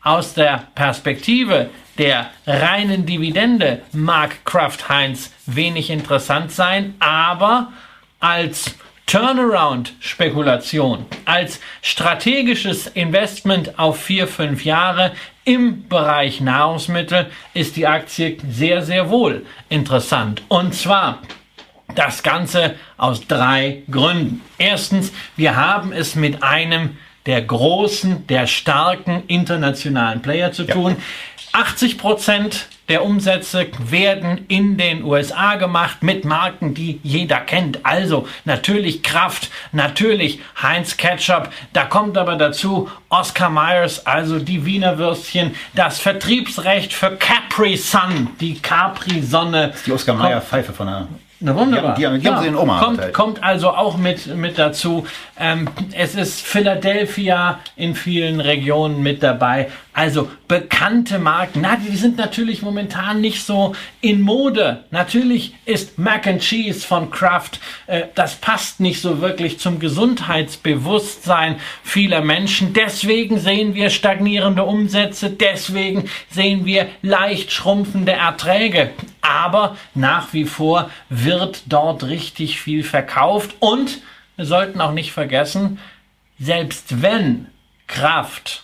aus der Perspektive der reinen Dividende mag Kraft Heinz wenig interessant sein, aber als Turnaround-Spekulation, als strategisches Investment auf vier, fünf Jahre im Bereich Nahrungsmittel ist die Aktie sehr, sehr wohl interessant. Und zwar das Ganze aus drei Gründen. Erstens, wir haben es mit einem der großen, der starken internationalen Player zu tun. 80 Prozent der Umsätze werden in den USA gemacht mit Marken, die jeder kennt. Also natürlich Kraft, natürlich Heinz Ketchup. Da kommt aber dazu Oscar Myers, also die Wiener Würstchen, das Vertriebsrecht für Capri Sun, die Capri-Sonne. Die Oskar Mayer Pfeife von der. Na wunderbar. Die haben- die haben- die haben sie in Oma kommt, kommt also auch mit, mit dazu. Ähm, es ist Philadelphia in vielen Regionen mit dabei. Also bekannte Marken. Na, die sind natürlich momentan nicht so in Mode. Natürlich ist Mac and Cheese von Kraft, äh, das passt nicht so wirklich zum Gesundheitsbewusstsein vieler Menschen. Deswegen sehen wir stagnierende Umsätze. Deswegen sehen wir leicht schrumpfende Erträge. Aber nach wie vor wird dort richtig viel verkauft. Und wir sollten auch nicht vergessen, selbst wenn Kraft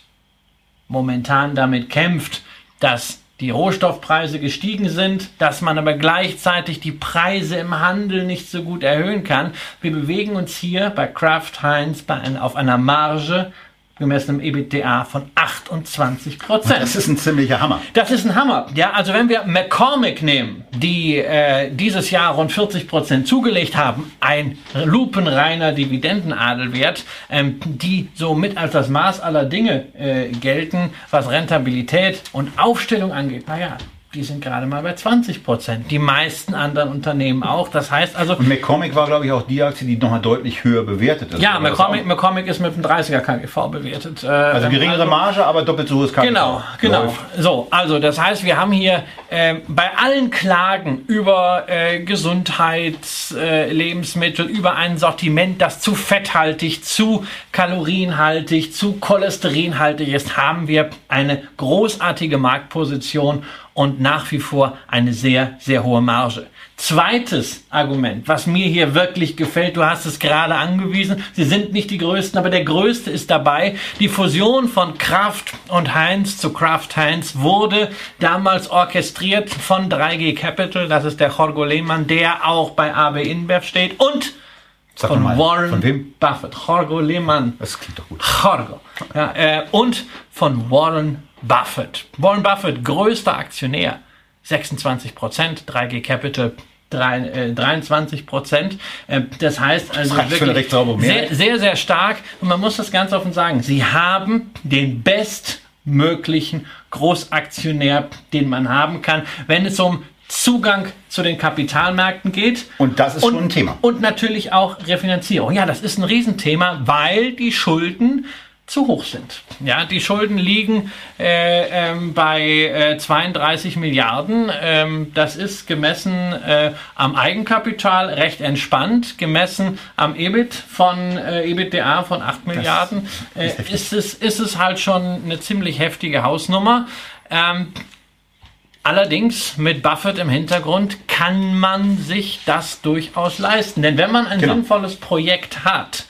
momentan damit kämpft, dass die Rohstoffpreise gestiegen sind, dass man aber gleichzeitig die Preise im Handel nicht so gut erhöhen kann. Wir bewegen uns hier bei Kraft Heinz bei ein, auf einer Marge gemessen im EBITDA von 28 Prozent. Das ist ein ziemlicher Hammer. Das ist ein Hammer. Ja, also wenn wir McCormick nehmen, die äh, dieses Jahr rund 40 Prozent zugelegt haben, ein lupenreiner Dividendenadelwert, ähm, die somit als das Maß aller Dinge äh, gelten, was Rentabilität und Aufstellung angeht. Naja, die sind gerade mal bei 20 Prozent. Die meisten anderen Unternehmen auch. Das heißt also, Und McCormick war, glaube ich, auch die Aktie, die nochmal deutlich höher bewertet ist. ja, McCormick? McCormick ist mit einem 30er KGV bewertet. Äh, Also geringere Marge, aber doppelt so hohes Kapital. Genau, genau. Läuft. So, also das heißt, wir haben hier äh, bei allen Klagen über äh, Gesundheits, äh, über ein Sortiment, das zu fetthaltig, zu kalorienhaltig, zu cholesterinhaltig ist, haben wir eine großartige Marktposition und nach wie vor eine sehr, sehr hohe Marge. Zweites Argument, was mir hier wirklich gefällt, du hast es gerade angewiesen, sie sind nicht die größten, aber der größte ist dabei. Die Fusion von Kraft und Heinz zu Kraft Heinz wurde damals orchestriert von 3G Capital, das ist der Jorgo Lehmann, der auch bei AB InBev steht und Sag von mal, Warren Von wem? Buffett. Jorgo Lehmann Das klingt doch gut. Jorgo. Ja, äh, und von Warren Buffett. Warren Buffett, größter Aktionär, 26 Prozent, 3G Capital 23 äh, Prozent. Äh, das heißt also das wirklich sehr, sehr, sehr stark. Und man muss das ganz offen sagen. Sie haben den bestmöglichen Großaktionär, den man haben kann, wenn es um Zugang zu den Kapitalmärkten geht. Und das ist und, schon ein Thema. Und natürlich auch Refinanzierung. Ja, das ist ein Riesenthema, weil die Schulden zu hoch sind. Ja, die Schulden liegen äh, ähm, bei äh, 32 Milliarden. Ähm, das ist gemessen äh, am Eigenkapital recht entspannt. Gemessen am EBIT von äh, EBITDA von 8 Milliarden ist, äh, ist, es, ist es halt schon eine ziemlich heftige Hausnummer. Ähm, Allerdings mit Buffett im Hintergrund kann man sich das durchaus leisten. Denn wenn man ein genau. sinnvolles Projekt hat,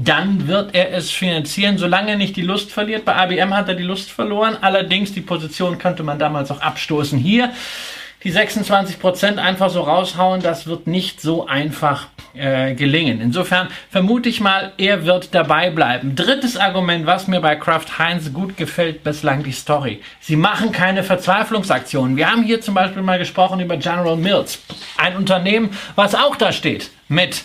dann wird er es finanzieren, solange er nicht die Lust verliert. Bei IBM hat er die Lust verloren. Allerdings die Position könnte man damals auch abstoßen. Hier die 26 Prozent einfach so raushauen, das wird nicht so einfach äh, gelingen. Insofern vermute ich mal, er wird dabei bleiben. Drittes Argument, was mir bei Kraft Heinz gut gefällt, bislang die Story. Sie machen keine Verzweiflungsaktionen. Wir haben hier zum Beispiel mal gesprochen über General Mills, ein Unternehmen, was auch da steht mit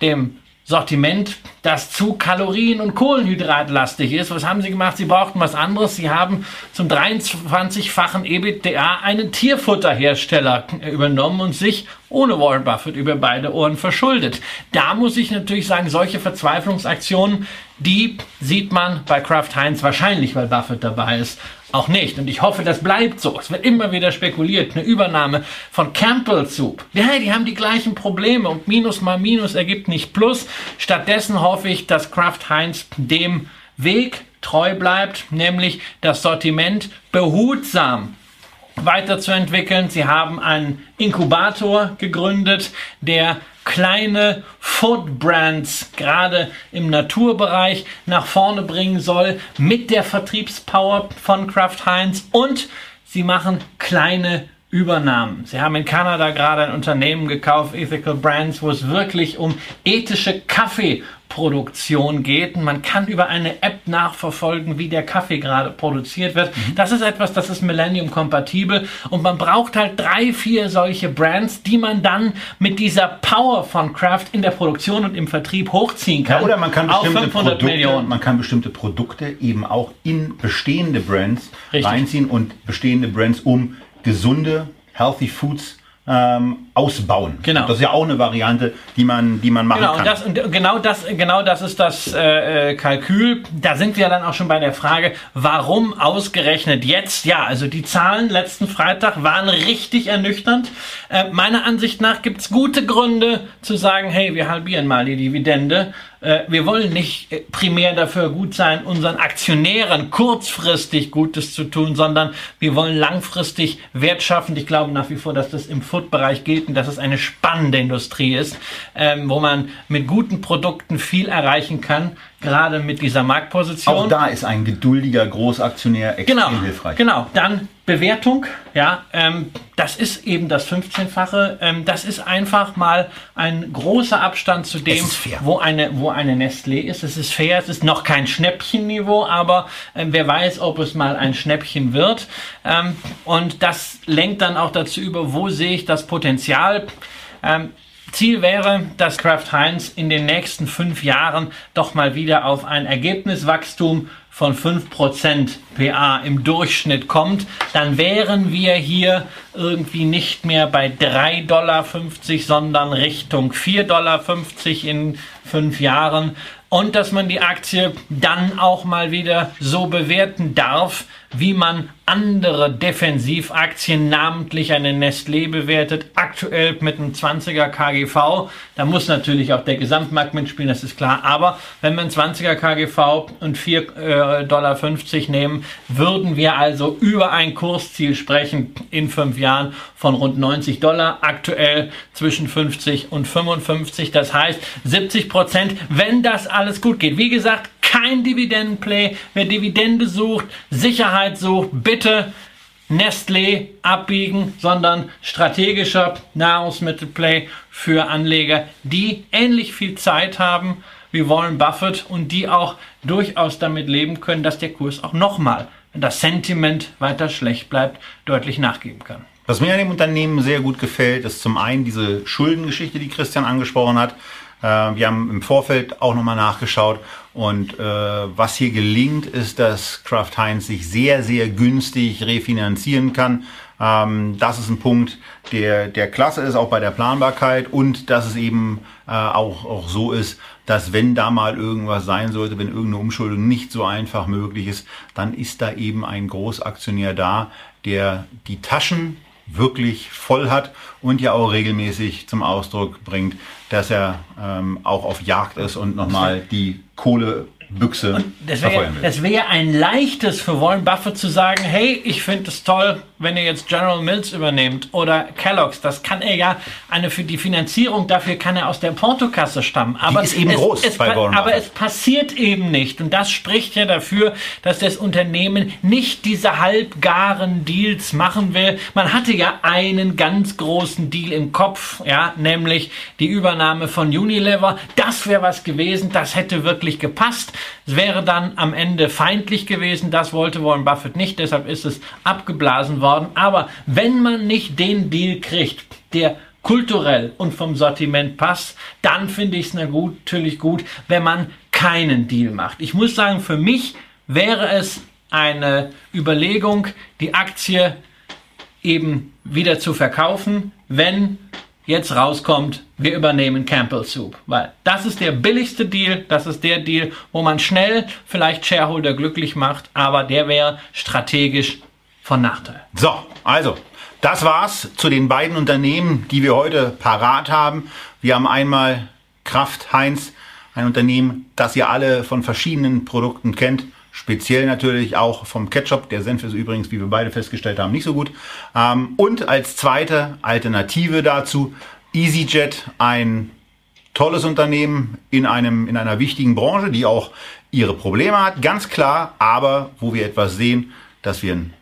dem Sortiment, das zu Kalorien- und Kohlenhydratlastig ist. Was haben sie gemacht? Sie brauchten was anderes. Sie haben zum 23-fachen EBITDA einen Tierfutterhersteller übernommen und sich ohne Warren Buffett über beide Ohren verschuldet. Da muss ich natürlich sagen, solche Verzweiflungsaktionen, die sieht man bei Kraft Heinz wahrscheinlich, weil Buffett dabei ist, auch nicht. Und ich hoffe, das bleibt so. Es wird immer wieder spekuliert. Eine Übernahme von Campbell Soup. Ja, die haben die gleichen Probleme und Minus mal Minus ergibt nicht Plus. Stattdessen hoffe ich, dass Kraft Heinz dem Weg treu bleibt, nämlich das Sortiment behutsam weiterzuentwickeln. Sie haben einen Inkubator gegründet, der kleine Food Brands gerade im Naturbereich nach vorne bringen soll mit der Vertriebspower von Kraft Heinz und sie machen kleine Übernahmen. Sie haben in Kanada gerade ein Unternehmen gekauft, Ethical Brands, wo es wirklich um ethische Kaffee Produktion geht. Man kann über eine App nachverfolgen, wie der Kaffee gerade produziert wird. Mhm. Das ist etwas, das ist Millennium-kompatibel und man braucht halt drei, vier solche Brands, die man dann mit dieser Power von Kraft in der Produktion und im Vertrieb hochziehen kann. Ja, oder man kann, bestimmte Produkte, Millionen. man kann bestimmte Produkte eben auch in bestehende Brands Richtig. reinziehen und bestehende Brands um gesunde, healthy Foods ähm, ausbauen. Genau. Das ist ja auch eine Variante, die man, die man machen genau, kann. Das, und genau das, genau das ist das äh, äh, Kalkül. Da sind wir dann auch schon bei der Frage, warum ausgerechnet jetzt? Ja, also die Zahlen letzten Freitag waren richtig ernüchternd. Äh, meiner Ansicht nach gibt es gute Gründe zu sagen, hey, wir halbieren mal die Dividende. Äh, wir wollen nicht äh, primär dafür gut sein, unseren Aktionären kurzfristig Gutes zu tun, sondern wir wollen langfristig Wert schaffen. Ich glaube nach wie vor, dass das im Food-Bereich gilt und dass es eine spannende Industrie ist, ähm, wo man mit guten Produkten viel erreichen kann gerade mit dieser Marktposition. Auch da ist ein geduldiger Großaktionär extrem genau, hilfreich. Genau, dann Bewertung, ja, ähm, das ist eben das 15-fache. Ähm, das ist einfach mal ein großer Abstand zu dem, wo eine, wo eine Nestlé ist. Es ist fair, es ist noch kein Schnäppchenniveau, aber ähm, wer weiß, ob es mal ein Schnäppchen wird. Ähm, und das lenkt dann auch dazu über, wo sehe ich das Potenzial. Ähm, Ziel wäre, dass Kraft Heinz in den nächsten fünf Jahren doch mal wieder auf ein Ergebniswachstum von 5% PA im Durchschnitt kommt, dann wären wir hier irgendwie nicht mehr bei 3,50 Dollar, sondern Richtung 4,50 Dollar in fünf Jahren. Und dass man die Aktie dann auch mal wieder so bewerten darf, wie man andere Defensivaktien, namentlich eine Nestlé bewertet, aktuell mit einem 20er KGV. Da muss natürlich auch der Gesamtmarkt mitspielen, das ist klar. Aber wenn wir einen 20er KGV und 4,50 äh, Dollar nehmen, würden wir also über ein Kursziel sprechen in fünf Jahren von rund 90 Dollar, aktuell zwischen 50 und 55. Das heißt 70 Prozent, wenn das alles gut geht. Wie gesagt, kein Dividendenplay. Wer Dividende sucht, Sicherheit sucht, bitte Nestlé abbiegen, sondern strategischer Nahrungsmittelplay für Anleger, die ähnlich viel Zeit haben wie Warren Buffett und die auch durchaus damit leben können, dass der Kurs auch nochmal, wenn das Sentiment weiter schlecht bleibt, deutlich nachgeben kann. Was mir an dem Unternehmen sehr gut gefällt, ist zum einen diese Schuldengeschichte, die Christian angesprochen hat. Äh, wir haben im Vorfeld auch nochmal nachgeschaut und äh, was hier gelingt, ist, dass Kraft Heinz sich sehr, sehr günstig refinanzieren kann. Ähm, das ist ein Punkt, der, der klasse ist, auch bei der Planbarkeit und dass es eben äh, auch, auch so ist, dass wenn da mal irgendwas sein sollte, wenn irgendeine Umschuldung nicht so einfach möglich ist, dann ist da eben ein Großaktionär da, der die Taschen wirklich voll hat und ja auch regelmäßig zum Ausdruck bringt, dass er ähm, auch auf Jagd ist und nochmal die Kohle Büchse und das wäre wär ein leichtes für Warren Buffett zu sagen, hey, ich finde es toll, wenn ihr jetzt General Mills übernehmt oder Kellogg's. Das kann er ja, eine für die Finanzierung dafür kann er aus der Portokasse stammen. Aber die ist eben es, groß es, bei Warren. Aber es passiert eben nicht. Und das spricht ja dafür, dass das Unternehmen nicht diese halbgaren Deals machen will. Man hatte ja einen ganz großen Deal im Kopf, ja, nämlich die Übernahme von Unilever. Das wäre was gewesen, das hätte wirklich gepasst. Es wäre dann am Ende feindlich gewesen. Das wollte Warren Buffett nicht. Deshalb ist es abgeblasen worden. Aber wenn man nicht den Deal kriegt, der kulturell und vom Sortiment passt, dann finde ich es natürlich gut, wenn man keinen Deal macht. Ich muss sagen, für mich wäre es eine Überlegung, die Aktie eben wieder zu verkaufen, wenn jetzt rauskommt, wir übernehmen Campbell Soup. Weil das ist der billigste Deal, das ist der Deal, wo man schnell vielleicht Shareholder glücklich macht, aber der wäre strategisch von Nachteil. So, also, das war's zu den beiden Unternehmen, die wir heute parat haben. Wir haben einmal Kraft Heinz, ein Unternehmen, das ihr alle von verschiedenen Produkten kennt. Speziell natürlich auch vom Ketchup. Der Senf ist übrigens, wie wir beide festgestellt haben, nicht so gut. Ähm, und als zweite Alternative dazu EasyJet, ein tolles Unternehmen in, einem, in einer wichtigen Branche, die auch ihre Probleme hat, ganz klar, aber wo wir etwas sehen, dass wir ein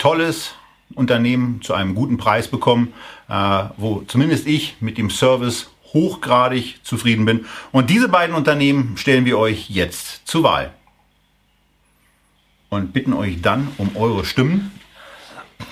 tolles Unternehmen zu einem guten Preis bekommen, äh, wo zumindest ich mit dem Service hochgradig zufrieden bin. Und diese beiden Unternehmen stellen wir euch jetzt zur Wahl und bitten euch dann um eure Stimmen.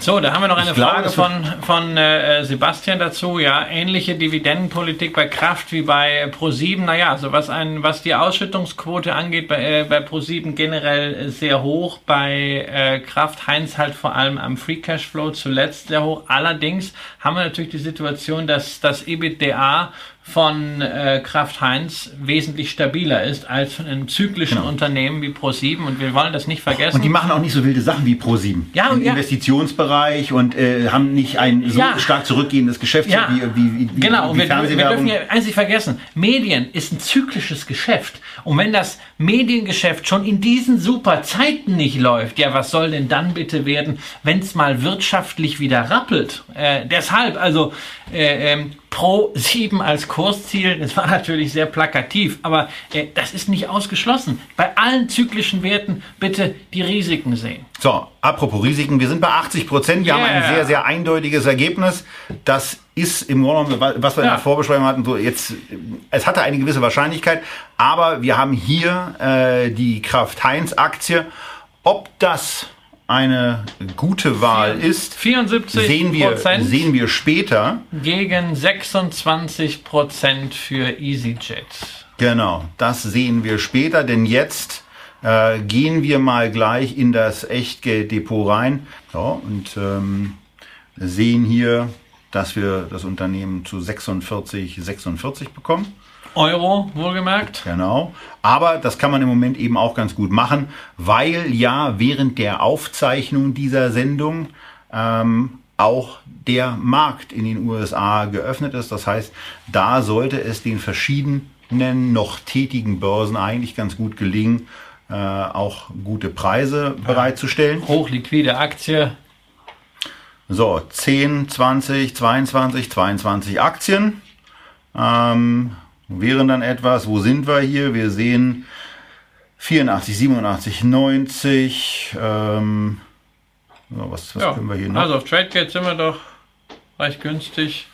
So, da haben wir noch eine glaube, Frage von, von äh, Sebastian dazu. Ja, ähnliche Dividendenpolitik bei Kraft wie bei Pro7. Naja, also was, ein, was die Ausschüttungsquote angeht, bei, äh, bei Pro7 generell sehr hoch. Bei äh, Kraft Heinz halt vor allem am Free Cashflow zuletzt sehr hoch. Allerdings haben wir natürlich die Situation, dass das EBITDA von äh, Kraft Heinz wesentlich stabiler ist als von einem zyklischen Genau. Unternehmen wie Pro7 und wir wollen das nicht vergessen. Und die machen auch nicht so wilde Sachen wie Pro7 Ja, im ja. Investitionsbereich und äh, haben nicht ein so Ja. stark zurückgehendes Geschäft Ja, wie, wie, wie, genau. wie Und wir, wir dürfen ja eins nicht vergessen. Medien ist ein zyklisches Geschäft. Und wenn das Mediengeschäft schon in diesen super Zeiten nicht läuft, ja, was soll denn dann bitte werden, wenn es mal wirtschaftlich wieder rappelt? Äh, deshalb, also äh, ähm, Pro 7 als Kursziel, das war natürlich sehr plakativ, aber äh, das ist nicht ausgeschlossen. Bei allen zyklischen Werten bitte die Risiken sehen. So, apropos Risiken, wir sind bei 80 Prozent. Wir haben Yeah. ein sehr, sehr eindeutiges Ergebnis. Das ist im Grunde genommen, was wir in Ja. der Vorbesprechung hatten, so jetzt, es hatte eine gewisse Wahrscheinlichkeit, aber wir haben hier äh, die Kraft Heinz Aktie. Ob das eine gute Wahl ist, 74 sehen wir, sehen wir später. gegen 26 Prozent für EasyJet. Genau, das sehen wir später, denn jetzt äh, gehen wir mal gleich in das Echtgelddepot rein ja, und ähm, sehen hier, dass wir das Unternehmen zu 46, 46 bekommen. Euro, wohlgemerkt. Genau. Aber das kann man im Moment eben auch ganz gut machen, weil ja während der Aufzeichnung dieser Sendung ähm, auch der Markt in den USA geöffnet ist. Das heißt, da sollte es den verschiedenen noch tätigen Börsen eigentlich ganz gut gelingen, äh, auch gute Preise bereitzustellen. Hochliquide Aktie. So, 10, 20, 22, 22 Aktien ähm, wären dann etwas. Wo sind wir hier? Wir sehen 84, 87, 90. Ähm, so, was was Ja, können wir hier noch? also auf TradeGate sind wir doch recht günstig.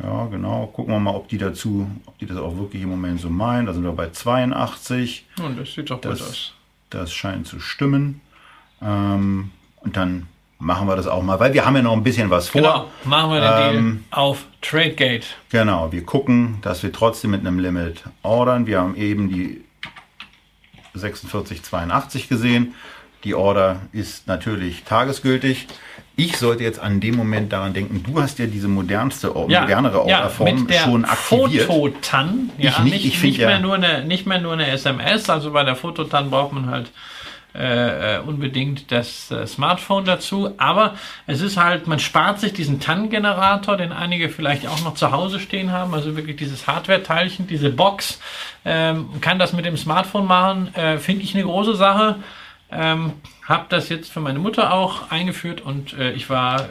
Ja, genau. Gucken wir mal, ob die dazu, ob die das auch wirklich im Moment so meinen. Da sind wir bei 82. Und das sieht doch gut Das- aus. Das scheint zu stimmen. Ähm, und dann machen wir das auch mal, weil wir haben ja noch ein bisschen was vor. Genau, machen wir den ähm, Deal auf TradeGate. Genau, wir gucken, dass wir trotzdem mit einem Limit ordern. Wir haben eben die 4682 gesehen. Die Order ist natürlich tagesgültig. Ich sollte jetzt an dem Moment daran denken, du hast ja diese modernste, ja, modernere Orderform ja, schon aktiviert. Fototan, ja, ich nicht, nicht, ich nicht, mehr ja. nur eine, nicht mehr nur eine SMS, also bei der Fototan braucht man halt äh, äh, unbedingt das äh, Smartphone dazu. Aber es ist halt, man spart sich diesen TAN-Generator, den einige vielleicht auch noch zu Hause stehen haben. Also wirklich dieses Hardware-Teilchen, diese Box. Ähm, kann das mit dem Smartphone machen. Äh, Finde ich eine große Sache. Ähm, habe das jetzt für meine Mutter auch eingeführt und äh, ich war äh,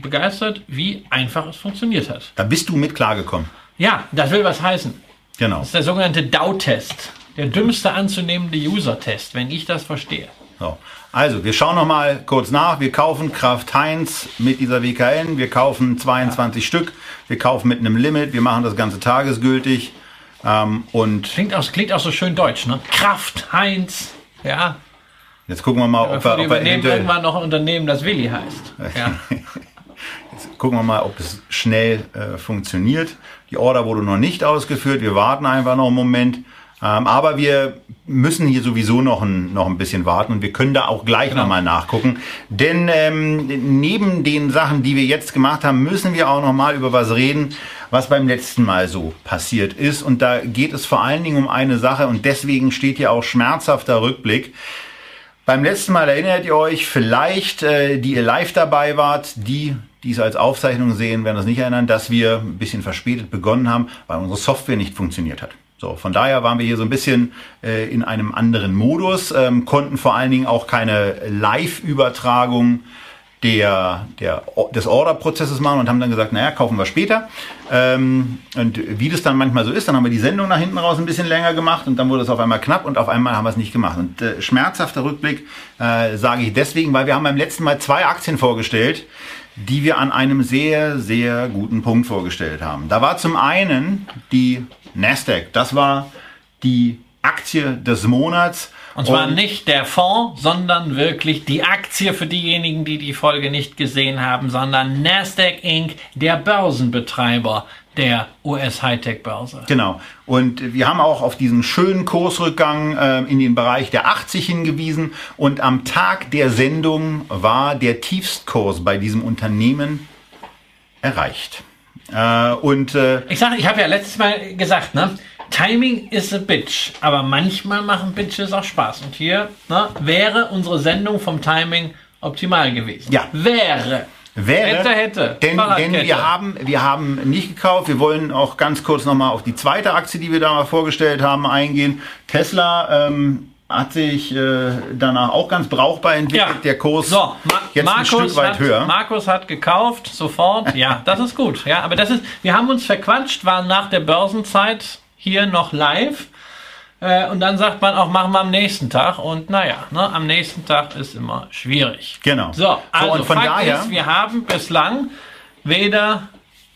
begeistert, wie einfach es funktioniert hat. Da bist du mit klargekommen. Ja, das will was heißen. Genau. Das ist der sogenannte DAO-Test. Der dümmste anzunehmende User-Test, wenn ich das verstehe. So. Also, wir schauen noch mal kurz nach. Wir kaufen Kraft Heinz mit dieser WKN. Wir kaufen 22 ja. Stück. Wir kaufen mit einem Limit. Wir machen das Ganze tagesgültig. Ähm, und klingt auch, klingt auch so schön deutsch, ne? Kraft Heinz. Ja. Jetzt gucken wir mal, ob wir, ob wir irgendwann noch ein Unternehmen, das Willi heißt. [LAUGHS] Ja. Jetzt gucken wir mal, ob es schnell äh, funktioniert. Die Order wurde noch nicht ausgeführt. Wir warten einfach noch einen Moment. Ähm, aber wir müssen hier sowieso noch ein, noch ein bisschen warten und wir können da auch gleich genau. nochmal nachgucken. Denn ähm, neben den Sachen, die wir jetzt gemacht haben, müssen wir auch nochmal über was reden, was beim letzten Mal so passiert ist. Und da geht es vor allen Dingen um eine Sache und deswegen steht hier auch schmerzhafter Rückblick. Beim letzten Mal erinnert ihr euch vielleicht, äh, die ihr live dabei wart, die die es als Aufzeichnung sehen, werden das nicht erinnern, dass wir ein bisschen verspätet begonnen haben, weil unsere Software nicht funktioniert hat. So, von daher waren wir hier so ein bisschen äh, in einem anderen Modus, ähm, konnten vor allen Dingen auch keine Live-Übertragung der, der, des Order-Prozesses machen und haben dann gesagt, naja, kaufen wir später. Ähm, und wie das dann manchmal so ist, dann haben wir die Sendung nach hinten raus ein bisschen länger gemacht und dann wurde es auf einmal knapp und auf einmal haben wir es nicht gemacht. Und äh, schmerzhafter Rückblick äh, sage ich deswegen, weil wir haben beim letzten Mal zwei Aktien vorgestellt, die wir an einem sehr, sehr guten Punkt vorgestellt haben. Da war zum einen die Nasdaq. Das war die Aktie des Monats. Und zwar und nicht der Fonds, sondern wirklich die Aktie für diejenigen, die die Folge nicht gesehen haben, sondern Nasdaq Inc., der Börsenbetreiber der US Hightech Börse. Genau. Und wir haben auch auf diesen schönen Kursrückgang äh, in den Bereich der 80 hingewiesen. Und am Tag der Sendung war der Tiefstkurs bei diesem Unternehmen erreicht. Äh, und äh, ich sage, ich habe ja letztes Mal gesagt, ne? Timing is a bitch, aber manchmal machen Bitches auch Spaß. Und hier ne, wäre unsere Sendung vom Timing optimal gewesen. Ja. Wäre. Wäre, hätte, hätte. Denn, denn wir, haben, wir haben nicht gekauft. Wir wollen auch ganz kurz nochmal auf die zweite Aktie, die wir da mal vorgestellt haben, eingehen. Tesla ähm, hat sich äh, danach auch ganz brauchbar entwickelt. Ja. Der Kurs so, Ma jetzt Markus ein Stück weit hat, höher. Markus hat gekauft, sofort. Ja, das ist gut. Ja, aber das ist, wir haben uns verquatscht, waren nach der Börsenzeit hier noch live. Äh, und dann sagt man auch, machen wir am nächsten Tag. Und naja, ne, am nächsten Tag ist immer schwierig. Genau. So, also so, und von Fakt daher, ist, wir haben bislang weder,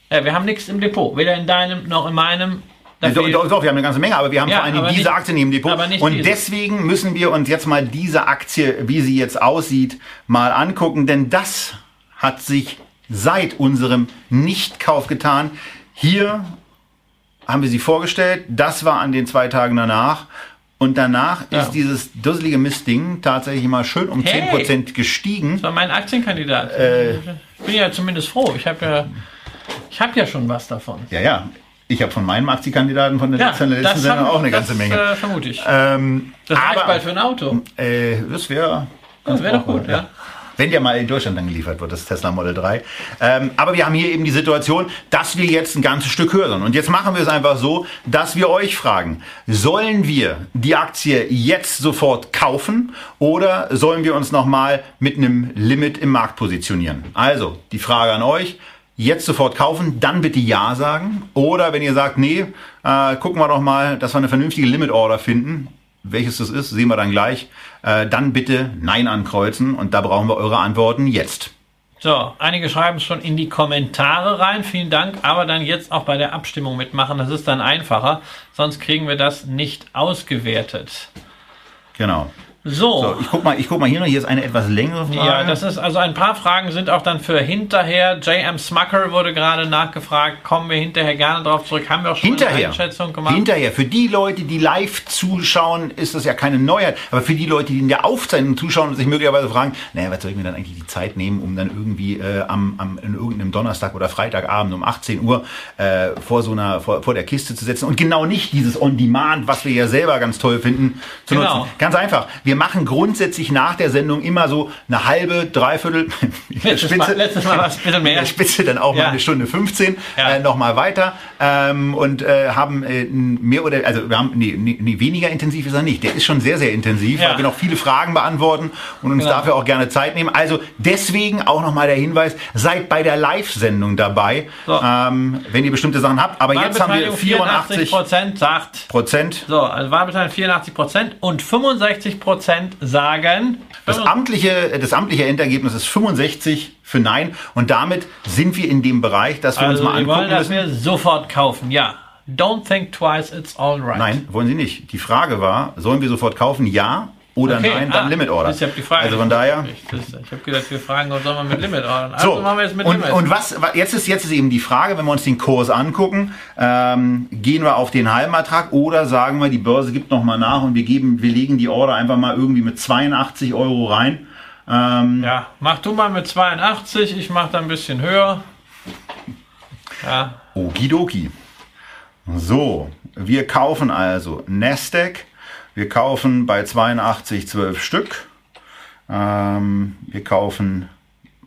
äh, wir haben nichts im Depot, weder in deinem noch in meinem doch, doch, doch, wir haben eine ganze Menge, aber wir haben ja, vor allem diese nicht, Aktie neben Depot. Und diese. deswegen müssen wir uns jetzt mal diese Aktie, wie sie jetzt aussieht, mal angucken, denn das hat sich seit unserem Nichtkauf getan. Hier haben wir sie vorgestellt, das war an den zwei Tagen danach. Und danach ja. ist dieses dusselige Mistding tatsächlich mal schön um hey, 10% gestiegen. Das war mein Aktienkandidat. Äh, ich bin ja zumindest froh. Ich habe ja, hab ja schon was davon. Ja, ja. Ich habe von meinem Aktienkandidaten von der, ja, letzten, Sendung auch eine ganze Menge. Das äh, vermute ich. Ähm, das reicht bald für ein Auto. Äh, das wäre das wäre doch gut, ja. ja. Wenn der mal in Deutschland dann geliefert wird, das Tesla Model 3. Ähm, aber wir haben hier eben die Situation, dass wir jetzt ein ganzes Stück hören. Und jetzt machen wir es einfach so, dass wir euch fragen, sollen wir die Aktie jetzt sofort kaufen oder sollen wir uns nochmal mit einem Limit im Markt positionieren? Also, die Frage an euch, jetzt sofort kaufen, dann bitte Ja sagen. Oder wenn ihr sagt, nee, äh, gucken wir doch mal, dass wir eine vernünftige Limit Order finden. Welches das ist, sehen wir dann gleich. Äh, dann bitte Nein ankreuzen und da brauchen wir eure Antworten jetzt. So, einige schreiben es schon in die Kommentare rein. Vielen Dank. Aber dann jetzt auch bei der Abstimmung mitmachen. Das ist dann einfacher. Sonst kriegen wir das nicht ausgewertet. Genau. So. So, ich guck mal, ich guck mal hier noch, hier ist eine etwas längere Frage. Ja, das ist also ein paar Fragen sind auch dann für hinterher. JM Smucker wurde gerade nachgefragt. Kommen wir hinterher gerne drauf zurück. Haben wir auch schon Hinterher. eine Einschätzung gemacht? Hinterher. Für die Leute, die live zuschauen, ist das ja keine Neuheit. Aber für die Leute, die in der Aufzeichnung zuschauen und sich möglicherweise fragen, naja, was soll ich mir dann eigentlich die Zeit nehmen, um dann irgendwie äh, am, am, in irgendeinem Donnerstag oder Freitagabend um 18 Uhr äh, vor so einer, vor, vor der Kiste zu setzen und genau nicht dieses On-Demand, was wir ja selber ganz toll finden, zu Genau. nutzen. Ganz einfach. Wir machen grundsätzlich nach der Sendung immer so eine halbe, dreiviertel, [LAUGHS] Letztes Mal- letztes Mal ein bisschen mehr. Spitze dann auch Ja. mal eine Stunde 15 Ja. äh, nochmal weiter ähm, und äh, haben äh, mehr oder also wir haben nee, nee, weniger intensiv ist er nicht. Der ist schon sehr sehr intensiv, Ja. weil wir noch viele Fragen beantworten und uns Genau. dafür auch gerne Zeit nehmen. Also deswegen auch nochmal der Hinweis: Seid bei der Live-Sendung dabei, So. ähm, wenn ihr bestimmte Sachen habt. Aber jetzt haben wir Wahlbeteiligung 84 Prozent sagt. Prozent. So, also Wahlbeteiligung 84 Prozent und 65 Prozent sagen. Das amtliche, das amtliche Endergebnis ist 65 für Nein und damit sind wir in dem Bereich, dass wir also uns mal wir wollen, angucken dass müssen. wir sofort kaufen. Ja. Don't think twice, it's all right. Nein, wollen Sie nicht. Die Frage war, sollen wir sofort kaufen? Ja oder Okay, nein, dann ah, Limit Order. Ich habe die Frage. also von daher. Ich habe gedacht, wir fragen, sollen wir mit Limit ordern. Also So, machen wir jetzt mit und, Limit. und was, wa- jetzt ist, jetzt ist eben die Frage, wenn wir uns den Kurs angucken, ähm, gehen wir auf den Halbertrag oder sagen wir, die Börse gibt nochmal nach und wir geben, wir legen die Order einfach mal irgendwie mit 82 Euro rein. Ähm, ja, mach du mal mit 82, ich mach da ein bisschen höher. Ja, Okidoki. So, wir kaufen also Nasdaq. Wir kaufen bei 82 12 Stück. Ähm, wir kaufen,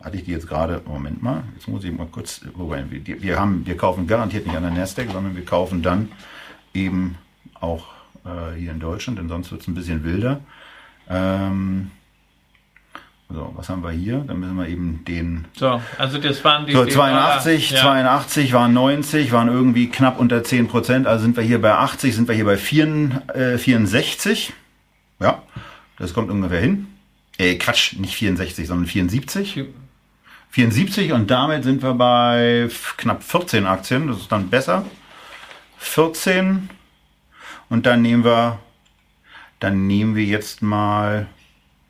hatte ich die jetzt gerade, Moment mal, jetzt muss ich mal kurz, wir, wir, haben, wir kaufen garantiert nicht an der Nasdaq, sondern wir kaufen dann eben auch äh, hier in Deutschland, denn sonst wird es ein bisschen wilder. Ähm, so, was haben wir hier? Dann müssen wir eben den so, also das waren die. so, die- 82, ja. 82 waren 90, waren irgendwie knapp unter 10 Prozent. Also sind wir hier bei 80, sind wir hier bei 4, äh, 64. Ja, das kommt ungefähr hin. Äh, Quatsch, nicht 64, sondern 74. 74 und damit sind wir bei knapp 14 Aktien. Das ist dann besser. 14 und dann nehmen wir, dann nehmen wir jetzt mal.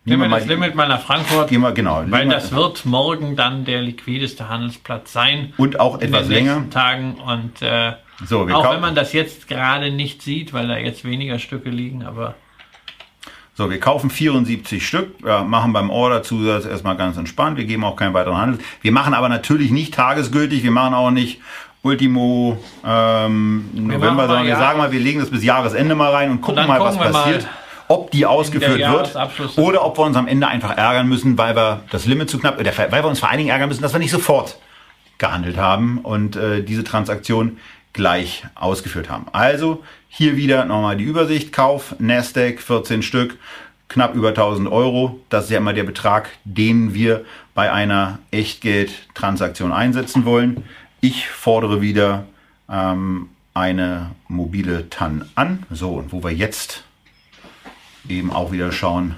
Nehmen wir das Limit mal nach Frankfurt, Gehen wir, genau. weil das wird morgen dann der liquideste Handelsplatz sein. und auch in etwas den länger. Tagen und äh, So, auch wenn man das jetzt gerade nicht sieht, weil da jetzt weniger Stücke liegen, aber So, wir kaufen 74 Stück, ja, machen beim Orderzusatz erstmal ganz entspannt. Wir geben auch keinen weiteren Handel. Wir machen aber natürlich nicht tagesgültig. Wir machen auch nicht Ultimo ähm, November, sondern wir sagen mal, wir legen das bis Jahresende mal rein und gucken dann mal, was wir mal passiert. Ob die ausgeführt wird oder ob wir uns am Ende einfach ärgern müssen, weil wir das Limit zu knapp, oder weil wir uns vor allen Dingen ärgern müssen, dass wir nicht sofort gehandelt haben und äh, diese Transaktion gleich ausgeführt haben. Also hier wieder nochmal die Übersicht. Kauf Nasdaq 14 Stück, knapp über 1000 Euro. Das ist ja immer der Betrag, den wir bei einer Echtgeld-Transaktion einsetzen wollen. Ich fordere wieder ähm, eine mobile TAN an. So, und wo wir jetzt eben auch wieder schauen,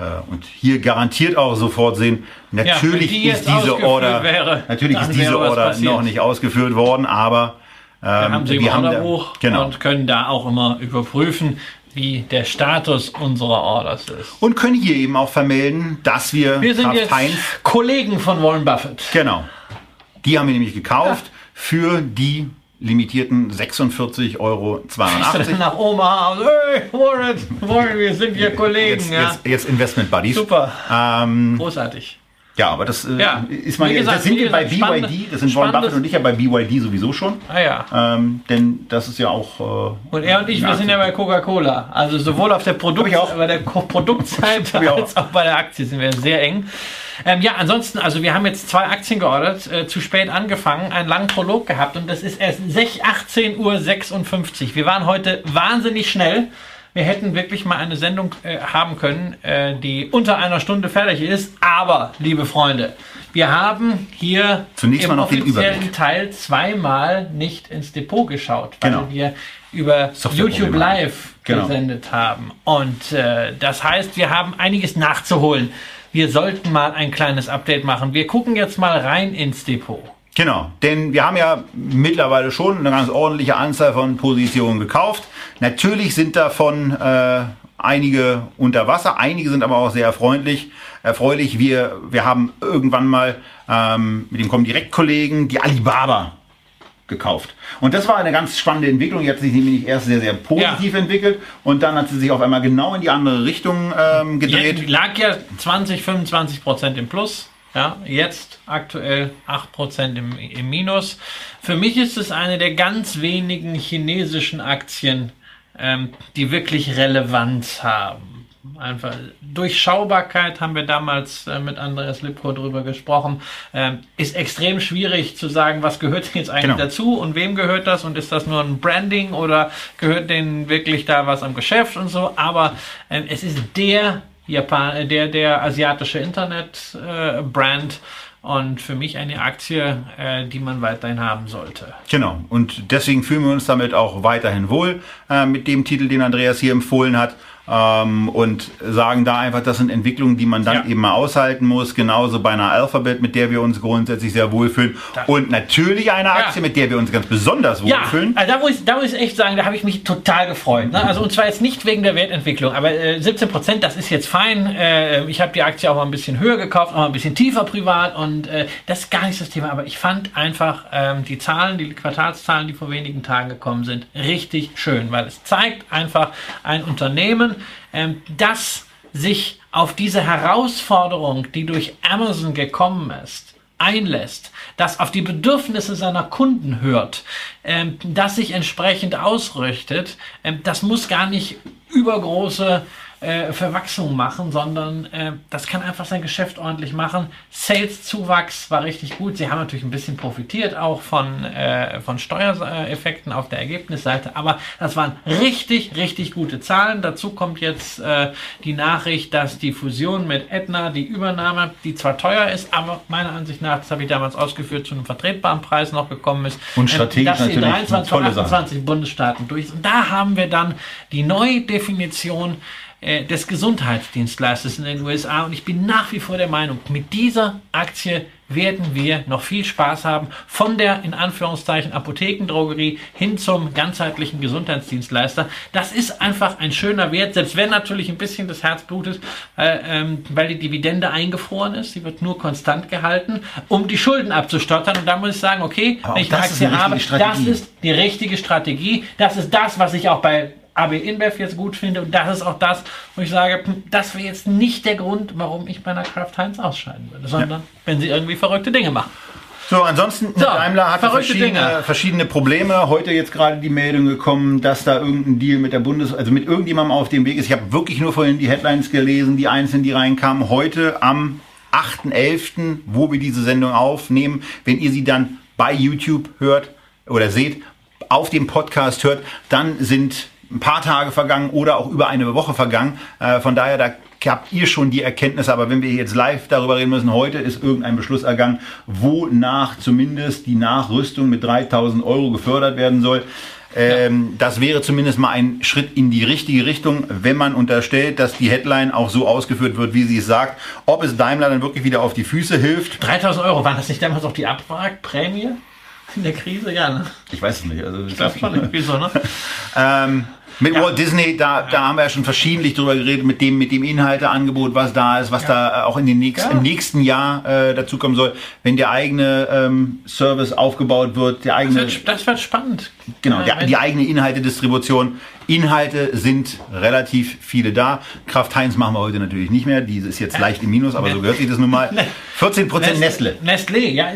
äh, und hier garantiert auch sofort sehen, natürlich wenn die ist diese Order, wäre, natürlich ist diese Order passiert. noch nicht ausgeführt worden, aber ähm, dann haben Sie im wir haben da, genau. und können da auch immer überprüfen, wie der Status unserer Orders ist. und können hier eben auch vermelden, dass wir, Wir sind Kraft jetzt Heinz, Kollegen von Warren Buffett. genau, die haben wir nämlich gekauft für die limitierten 46,82 Euro. Nach. Also, hey, Warren, Warren, wir sind hier Kollegen. Jetzt, ja. jetzt, jetzt Investment Buddies. Super, Ähm, großartig. ja, aber das äh, Ja, ist mal, gesagt, das sind wir bei BYD, das sind Warren Buffett und ich ja bei BYD sowieso schon. Ah ja. Ähm, denn das ist ja auch. Äh, Und er und ich, wir sind ja bei Coca-Cola. Also sowohl auf der, Produkt, bei der Produktseite als auch bei der Aktie sind wir sehr eng. Ähm, ja, ansonsten, also wir haben jetzt zwei Aktien geordert, äh, zu spät angefangen, einen langen Prolog gehabt und das ist erst 6, 18.56 Uhr. Wir waren heute wahnsinnig schnell. Wir hätten wirklich mal eine Sendung äh, haben können, äh, die unter einer Stunde fertig ist. Aber, liebe Freunde, wir haben hier Zunächst im mal noch den offiziellen Überblick. Teil zweimal nicht ins Depot geschaut, weil Genau. wir über YouTube. Live Genau. gesendet haben. Und äh, das heißt, wir haben einiges nachzuholen. Wir sollten mal ein kleines Update machen. Wir gucken jetzt mal rein ins Depot. Genau, denn wir haben ja mittlerweile schon eine ganz ordentliche Anzahl von Positionen gekauft. Natürlich sind davon äh, einige unter Wasser, einige sind aber auch sehr erfreulich. Erfreulich, wir, wir haben irgendwann mal ähm, mit dem Comdirect-Kollegen die Alibaba gekauft. Und das war eine ganz spannende Entwicklung. Die hat sich nämlich erst sehr, sehr positiv ja. entwickelt und dann hat sie sich auf einmal genau in die andere Richtung ähm, gedreht. Ja, lag ja 20, 25 Prozent im Plus. Ja, jetzt aktuell 8% im, im Minus. Für mich ist es eine der ganz wenigen chinesischen Aktien, ähm, die wirklich Relevanz haben einfach Durchschaubarkeit haben wir damals äh, mit Andreas Lipko drüber gesprochen. Ähm, ist extrem schwierig zu sagen, was gehört jetzt eigentlich genau. dazu und wem gehört das und ist das nur ein Branding oder gehört denen wirklich da was am Geschäft und so. Aber äh, es ist der Japan, der, der asiatische Internet-Brand. Äh, und für mich eine Aktie, äh, die man weiterhin haben sollte. Genau. Und deswegen fühlen wir uns damit auch weiterhin wohl äh, mit dem Titel, den Andreas hier empfohlen hat ähm, und sagen da einfach, das sind Entwicklungen, die man dann ja. eben mal aushalten muss. Genauso bei einer Alphabet, mit der wir uns grundsätzlich sehr wohlfühlen. Da. Und natürlich eine Aktie, ja. mit der wir uns ganz besonders wohlfühlen. Ja, also da muss ich, da muss ich echt sagen, da habe ich mich total gefreut. Ne? Also und zwar jetzt nicht wegen der Wertentwicklung, aber äh, 17 Prozent, das ist jetzt fein. Äh, ich habe die Aktie auch mal ein bisschen höher gekauft, auch mal ein bisschen tiefer privat und äh, das ist gar nicht das Thema. Aber ich fand einfach ähm, die Zahlen, die Quartalszahlen, die vor wenigen Tagen gekommen sind, richtig schön, weil es zeigt einfach ein Unternehmen, ähm, das sich auf diese Herausforderung, die durch Amazon gekommen ist, einlässt, das auf die Bedürfnisse seiner Kunden hört, ähm, das sich entsprechend ausrichtet, ähm, das muss gar nicht übergroße äh, Verwachsung machen, sondern äh, das kann einfach sein Geschäft ordentlich machen. Sales-Zuwachs war richtig gut. Sie haben natürlich ein bisschen profitiert auch von, äh, von Steuereffekten auf der Ergebnisseite, aber das waren richtig, richtig gute Zahlen. Dazu kommt jetzt äh, die Nachricht, dass die Fusion mit Aetna, die Übernahme, die zwar teuer ist, aber meiner Ansicht nach, das habe ich damals ausgeführt, zu einem vertretbaren Preis noch gekommen ist. Und strategisch dass natürlich in 23 von 28 Sache. Bundesstaaten durch. Und da haben wir dann die Neudefinition äh, des Gesundheitsdienstleisters in den USA. Und ich bin nach wie vor der Meinung, mit dieser Aktie werden wir noch viel Spaß haben, von der in Anführungszeichen Apothekendrogerie hin zum ganzheitlichen Gesundheitsdienstleister. Das ist einfach ein schöner Wert, selbst wenn natürlich ein bisschen das Herz blutet, äh, ähm, weil die Dividende eingefroren ist. Sie wird nur konstant gehalten, um die Schulden abzustottern. Und da muss ich sagen, okay, ich eine Aktie habe, das ist die richtige Strategie. Das ist das, was ich auch bei AB InBev jetzt gut finde. Und das ist auch das, wo ich sage, hm, das wäre jetzt nicht der Grund, warum ich bei einer Kraft Heinz ausscheiden würde, sondern ja. wenn sie irgendwie verrückte Dinge machen. So, ansonsten, so, Daimler hatte verschiedene, verschiedene Probleme. Heute jetzt gerade die Meldung gekommen, dass da irgendein Deal mit der Bundes, also mit irgendjemandem auf dem Weg ist. Ich habe wirklich nur vorhin die Headlines gelesen, die einzelnen, die reinkamen. Heute am 8.11., wo wir diese Sendung aufnehmen, wenn ihr sie dann bei YouTube hört oder seht, auf dem Podcast hört, dann sind ein paar Tage vergangen oder auch über eine Woche vergangen. Äh, von daher, da habt ihr schon die Erkenntnisse, aber wenn wir jetzt live darüber reden müssen, heute ist irgendein Beschluss ergangen, wonach zumindest die Nachrüstung mit 3000 Euro gefördert werden soll. Ähm, ja. Das wäre zumindest mal ein Schritt in die richtige Richtung, wenn man unterstellt, dass die Headline auch so ausgeführt wird, wie sie es sagt. Ob es Daimler dann wirklich wieder auf die Füße hilft. 3000 Euro, waren das nicht damals auch die Abwrackprämie in der Krise? Ja, ne? Ich weiß es nicht. Also, ich glaube schon, irgendwie so, ne? [LAUGHS] ähm, mit ja. Walt Disney, da, da haben wir ja schon verschiedentlich drüber geredet, mit dem, mit dem Inhalteangebot, was da ist, was da äh, auch in den nächsten, im nächsten Jahr äh, dazukommen soll, wenn der eigene ähm, Service aufgebaut wird, der eigene. Das wird, das wird spannend. Genau, der, die eigene Inhaltedistribution. Inhalte sind relativ viele da. Kraft Heinz machen wir heute natürlich nicht mehr. Diese ist jetzt leicht im Minus, aber so gehört sich das nun mal. [LAUGHS] 14 Prozent Nestle. Nestle, ja,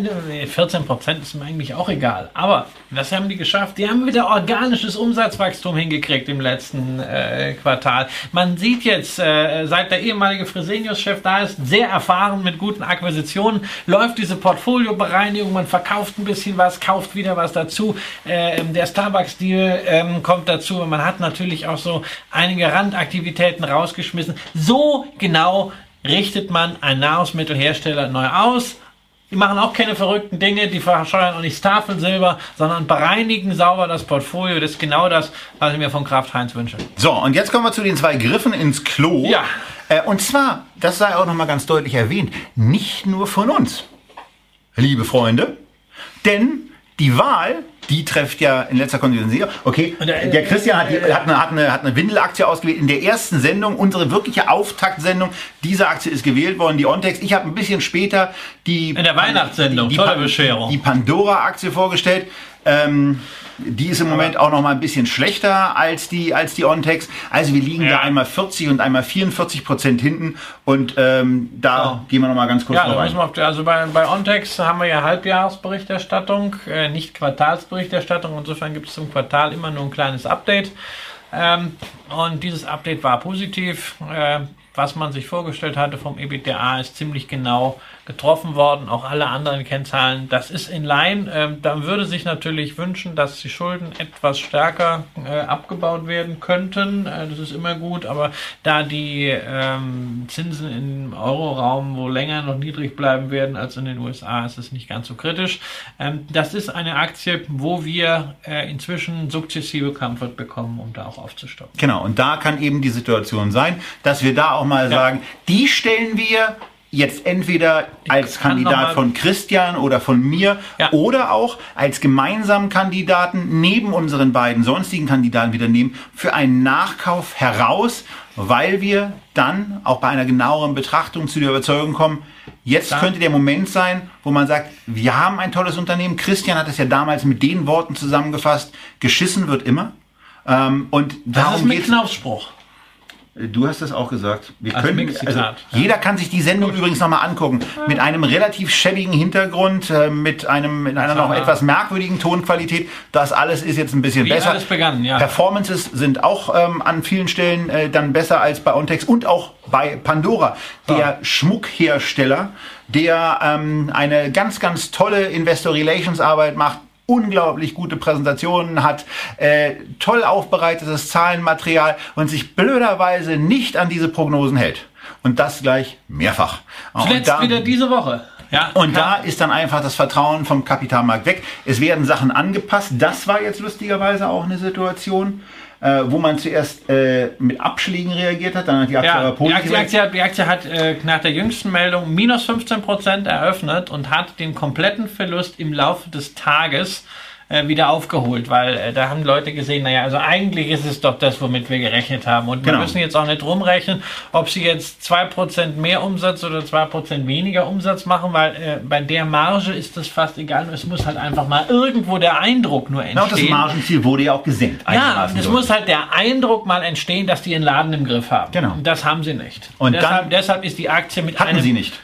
14 Prozent ist mir eigentlich auch egal. Aber das haben die geschafft. Die haben wieder organisches Umsatzwachstum hingekriegt im letzten äh, Quartal. Man sieht jetzt, äh, seit der ehemalige Fresenius-Chef da ist, sehr erfahren mit guten Akquisitionen, läuft diese Portfoliobereinigung. Man verkauft ein bisschen was, kauft wieder was dazu. Äh, der Starbucks-Deal ähm, kommt dazu. Man hat natürlich auch so einige Randaktivitäten rausgeschmissen. So genau richtet man einen Nahrungsmittelhersteller neu aus. Die machen auch keine verrückten Dinge, die verscheuern auch nicht Tafelsilber, sondern bereinigen sauber das Portfolio. Das ist genau das, was ich mir von Kraft Heinz wünsche. So, und jetzt kommen wir zu den zwei Griffen ins Klo. Ja. Äh, und zwar, das sei auch nochmal ganz deutlich erwähnt, nicht nur von uns, liebe Freunde, denn die Wahl die trifft ja in letzter Konsequenz. Okay, der, der, Christian hat, die, hat, eine, hat, eine, hat eine Windelaktie ausgewählt. In der ersten Sendung, unsere wirkliche Auftaktsendung, diese Aktie ist gewählt worden, die Ontex. Ich habe ein bisschen später die... In der Weihnachtssendung, die, die, tolle Bescherung. Die Pandora-Aktie vorgestellt. Ähm, die ist im Moment auch noch mal ein bisschen schlechter als die, als die Ontex. Also wir liegen ja. da einmal 40 und einmal 44 Prozent hinten. Und ähm, da oh. gehen wir noch mal ganz kurz ja, drauf ein. Wir, also bei, bei Ontex haben wir ja Halbjahresberichterstattung, äh, nicht Quartalsberichterstattung. Insofern gibt es zum Quartal immer nur ein kleines Update. Ähm, und dieses Update war positiv. Äh, was man sich vorgestellt hatte vom EBITDA ist ziemlich genau getroffen worden, auch alle anderen Kennzahlen. Das ist in line. Ähm, dann würde sich natürlich wünschen, dass die Schulden etwas stärker äh, abgebaut werden könnten. Äh, das ist immer gut, aber da die ähm, Zinsen im Euroraum wo länger noch niedrig bleiben werden als in den USA, ist es nicht ganz so kritisch. Ähm, das ist eine Aktie, wo wir äh, inzwischen sukzessive Comfort bekommen, um da auch aufzustocken. Genau, und da kann eben die Situation sein, dass wir da auch mal ja. sagen, die stellen wir jetzt entweder als Kandidat von Christian oder von mir ja. oder auch als gemeinsamen Kandidaten neben unseren beiden sonstigen Kandidaten wieder nehmen für einen Nachkauf heraus, weil wir dann auch bei einer genaueren Betrachtung zu der Überzeugung kommen, jetzt dann. könnte der Moment sein, wo man sagt, wir haben ein tolles Unternehmen. Christian hat es ja damals mit den Worten zusammengefasst, geschissen wird immer. Ähm, und darum das ist mit Knaufspruch. Du hast das auch gesagt. Wir Als können, also, jeder kann sich die Sendung Gut. übrigens nochmal angucken. Mit einem relativ schäbigen Hintergrund, äh, mit einem, mit einer noch etwas merkwürdigen Tonqualität. Das alles ist jetzt ein bisschen Wie besser. Alles begann, ja. Performances sind auch ähm, an vielen Stellen äh, dann besser als bei Ontex und auch bei Pandora, der ja. Schmuckhersteller, der ähm, eine ganz, ganz tolle Investor Relations Arbeit macht unglaublich gute Präsentationen hat, äh, toll aufbereitetes Zahlenmaterial und sich blöderweise nicht an diese Prognosen hält. Und das gleich mehrfach. Zuletzt da, wieder diese Woche. Ja, und da ist dann einfach das Vertrauen vom Kapitalmarkt weg. Es werden Sachen angepasst. Das war jetzt lustigerweise auch eine Situation äh, wo man zuerst äh, mit Abschlägen reagiert hat, dann hat die Aktie ja, positiv die Aktie, Aktie, die Aktie hat äh, nach der jüngsten Meldung minus 15% eröffnet und hat den kompletten Verlust im Laufe des Tages äh, wieder aufgeholt, weil äh, da haben Leute gesehen, naja, also eigentlich ist es doch das, womit wir gerechnet haben. Und genau. wir müssen jetzt auch nicht rumrechnen, ob sie jetzt 2% mehr Umsatz oder 2% weniger Umsatz machen, weil äh, bei der Marge ist das fast egal. Es muss halt einfach mal irgendwo der Eindruck nur entstehen. Genau, das Margenziel wurde ja auch gesenkt. Ja, es muss halt der Eindruck mal entstehen, dass die ihren Laden im Griff haben. Genau. Und das haben sie nicht. Und deshalb, deshalb ist die Aktie mit hatten einem sie nicht.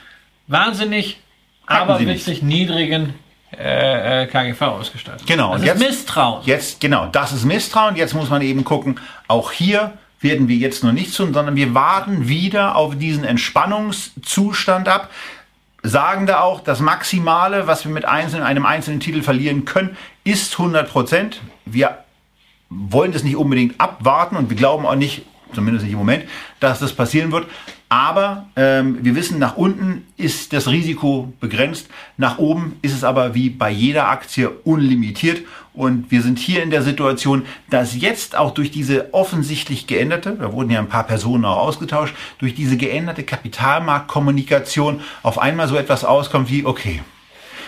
wahnsinnig aberwitzig niedrigen äh, äh KGV ausgestattet. Genau. Das und ist jetzt, Misstrauen. Jetzt, genau, das ist Misstrauen. Jetzt muss man eben gucken, auch hier werden wir jetzt nur nicht tun, sondern wir warten wieder auf diesen Entspannungszustand ab. Sagen da auch, das Maximale, was wir mit einzelnen, einem einzelnen Titel verlieren können, ist 100 Prozent. Wir wollen das nicht unbedingt abwarten und wir glauben auch nicht, zumindest nicht im Moment, dass das passieren wird. Aber ähm, wir wissen, nach unten ist das Risiko begrenzt, nach oben ist es aber wie bei jeder Aktie unlimitiert. Und wir sind hier in der Situation, dass jetzt auch durch diese offensichtlich geänderte, da wurden ja ein paar Personen auch ausgetauscht, durch diese geänderte Kapitalmarktkommunikation auf einmal so etwas auskommt wie, okay,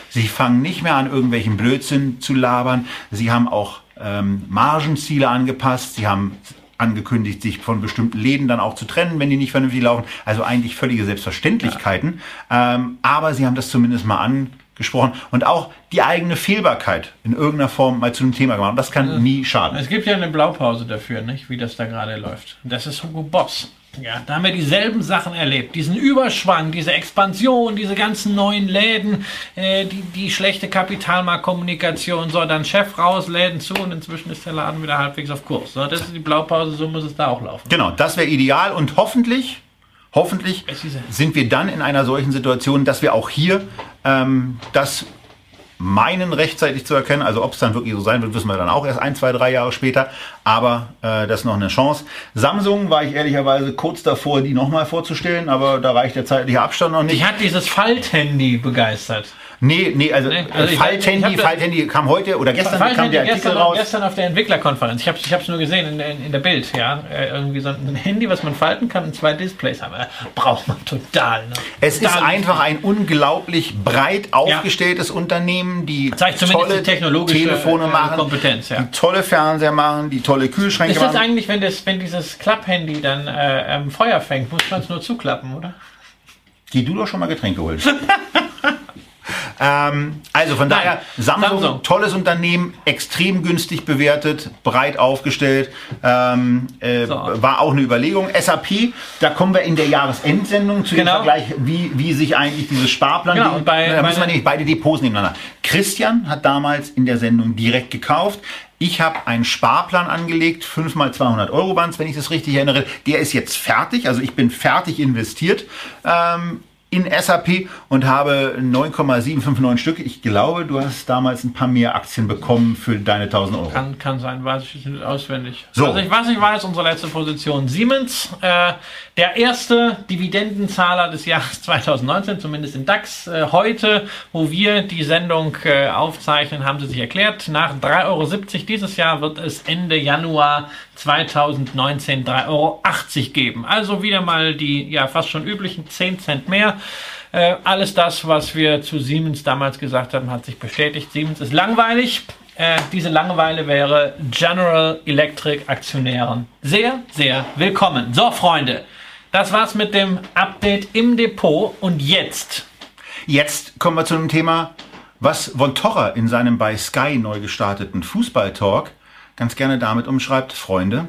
Sie fangen nicht mehr an, irgendwelchen Blödsinn zu labern. Sie haben auch ähm, Margenziele angepasst. Sie haben angekündigt, sich von bestimmten Läden dann auch zu trennen, wenn die nicht vernünftig laufen. Also eigentlich völlige Selbstverständlichkeiten. Ja. Ähm, aber sie haben das zumindest mal angesprochen und auch die eigene Fehlbarkeit in irgendeiner Form mal zu einem Thema gemacht. Das kann also, nie schaden. Es gibt ja eine Blaupause dafür, nicht, wie das da gerade läuft. Das ist Hugo Boss. Ja, da haben wir dieselben Sachen erlebt. Diesen Überschwang, diese Expansion, diese ganzen neuen Läden, äh, die, die schlechte Kapitalmarktkommunikation. So, dann Chef raus, Läden zu und inzwischen ist der Laden wieder halbwegs auf Kurs. So, das ist die Blaupause, so muss es da auch laufen. Genau, das wäre ideal und hoffentlich, hoffentlich sind wir dann in einer solchen Situation, dass wir auch hier ähm, das meinen, rechtzeitig zu erkennen. Also ob es dann wirklich so sein wird, wissen wir dann auch erst ein, zwei, drei Jahre später. Aber äh, das ist noch eine Chance. Samsung war ich ehrlicherweise kurz davor, die nochmal vorzustellen, aber da reicht der zeitliche Abstand noch nicht. Ich hat dieses Falthandy begeistert. Nee, nee, also, Nee, also ich- Falthandy, Falthandy kam heute oder gestern Falls kam der Artikel gestern, raus. gestern auf der Entwicklerkonferenz. Ich habe es ich hab's nur gesehen in, der- in der Bild. Ja, Äh, irgendwie so ein Handy, was man falten kann und zwei Displays haben. Äh, Braucht man total. Ne? Es ist Total einfach ein unglaublich breit aufgestelltes Unternehmen, die Zeigt zumindest tolle die technologische, Telefone äh, machen, Kompetenz, ja. die tolle Fernseher machen, die tolle Kühlschränke Ist das machen. eigentlich, wenn, das, wenn dieses Klapphandy dann äh, ähm, Feuer fängt, muss man es nur zuklappen, oder? Geh du doch schon mal Getränke holen. [LAUGHS] ähm, also von daher, Samsung, Samsung. tolles Unternehmen, extrem günstig bewertet, breit aufgestellt, ähm, äh, So. war auch eine Überlegung. SAP, da kommen wir in der Jahresendsendung zu Genau. dem Vergleich, wie, wie sich eigentlich dieses Sparplan, Genau, und bei- da müssen wir nämlich beide Depots nebeneinander. Christian hat damals in der Sendung direkt gekauft. Ich habe einen Sparplan angelegt, 5 mal 200 Euro waren wenn ich das richtig erinnere. Der ist jetzt fertig, also ich bin fertig investiert ähm, in SAP und habe 9,759 Stück. Ich glaube, du hast damals ein paar mehr Aktien bekommen für deine 1000 Euro. Kann, kann sein, weiß ich nicht auswendig. So. Also ich, was ich weiß, unsere letzte Position Siemens, äh, der erste Dividendenzahler des Jahres [LAUGHS] 2019, zumindest im DAX. Äh, heute, wo wir die Sendung äh, aufzeichnen, haben sie sich erklärt, nach 3,70 Euro dieses Jahr wird es Ende Januar 2019 3,80 Euro geben. Also wieder mal die ja fast schon üblichen 10 Cent mehr. Äh, alles das, was wir zu Siemens damals gesagt haben, hat sich bestätigt. Siemens ist langweilig. Äh, diese Langeweile wäre General Electric Aktionären sehr, sehr willkommen. So, Freunde, das war's mit dem Update im Depot. Und jetzt Jetzt kommen wir zu einem Thema, was Von Torra in seinem bei Sky neu gestarteten Fußball-Talk ganz gerne damit umschreibt, Freunde,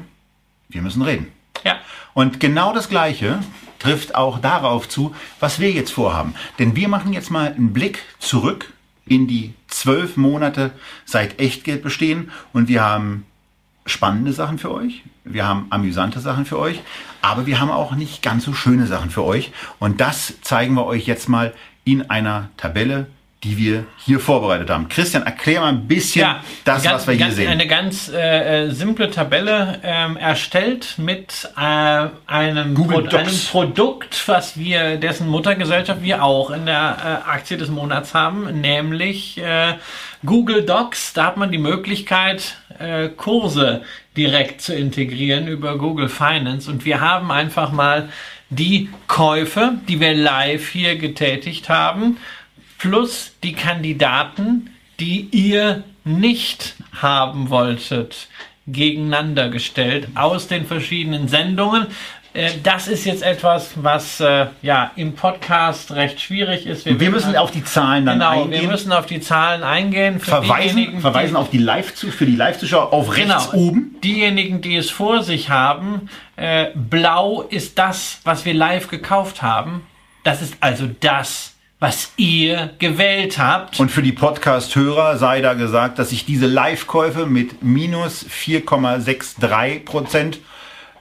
wir müssen reden. Ja. Und genau das Gleiche trifft auch darauf zu, was wir jetzt vorhaben. Denn wir machen jetzt mal einen Blick zurück in die zwölf Monate seit Echtgeld bestehen und wir haben spannende Sachen für euch, wir haben amüsante Sachen für euch, aber wir haben auch nicht ganz so schöne Sachen für euch. Und das zeigen wir euch jetzt mal in einer Tabelle, die wir hier vorbereitet haben. Christian, erklär mal ein bisschen das, ganz- was wir hier ganz, sehen. Eine ganz äh, simple Tabelle ähm, erstellt mit äh, einem, Pro einem Docs. Produkt, was wir, dessen Muttergesellschaft wir auch in der äh, Aktie des Monats haben, nämlich äh, Google Docs. Da hat man die Möglichkeit, äh, Kurse direkt zu integrieren über Google Finance. Und wir haben einfach mal die Käufe, die wir live hier getätigt haben, plus die Kandidaten, die ihr nicht haben wolltet, gegeneinander gestellt aus den verschiedenen Sendungen. Äh, Das ist jetzt etwas, was äh, ja im Podcast recht schwierig ist. wir müssen auf die Zahlen dann genau, eingehen. wir müssen auf die Zahlen eingehen. Für verweisen, verweisen die, auf die Live zu für die Live-Zuschauer auf rechts Genau. oben. Diejenigen, die es vor sich haben, äh, blau ist das, was wir live gekauft haben. Das ist also das, was ihr gewählt habt. Und für die Podcast-Hörer sei da gesagt, dass sich diese Live-Käufe mit minus 4,63 Prozent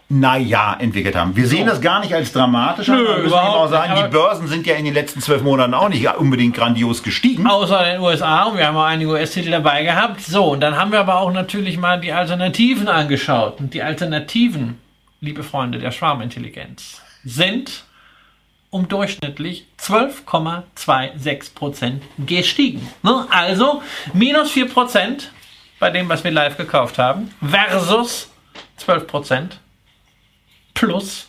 naja entwickelt haben. Wir sehen das gar nicht als dramatisch. Nö, Wir müssen auch sagen, nicht, die Börsen sind ja in den letzten zwölf Monaten auch nicht unbedingt grandios gestiegen. Außer den USA und wir haben auch einige US-Titel dabei gehabt. So, und dann haben wir aber auch natürlich mal die Alternativen angeschaut. Und die Alternativen, liebe Freunde der Schwarmintelligenz, sind um durchschnittlich 12,26 Prozent gestiegen. Ne? Also minus 4 Prozent bei dem, was wir live gekauft haben, versus 12 Prozent plus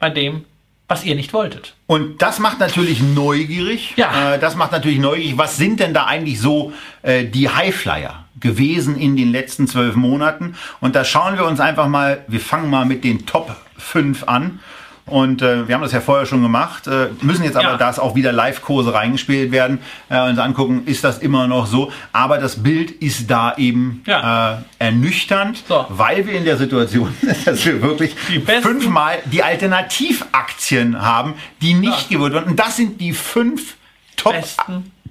bei dem, was ihr nicht wolltet. Und das macht natürlich neugierig. Ja. Äh, das macht natürlich neugierig. Was sind denn da eigentlich so äh, die Highflyer gewesen in den letzten zwölf Monaten? Und da schauen wir uns einfach mal, wir fangen mal mit den Top 5 an. Und äh, wir haben das ja vorher schon gemacht, äh, müssen jetzt aber, Ja. da es auch wieder Live-Kurse reingespielt werden, äh, uns angucken, ist das immer noch so. Aber das Bild ist da eben Ja. äh, ernüchternd, So. weil wir in der Situation [LAUGHS] sind, dass wir wirklich Die fünfmal die Alternativaktien haben, die nicht gewählt wurden. Und das sind die fünf Top-.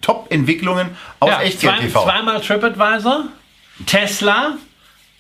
Top-Entwicklungen aus Ja, Echtgeld zwei, TV. zweimal TripAdvisor, Tesla,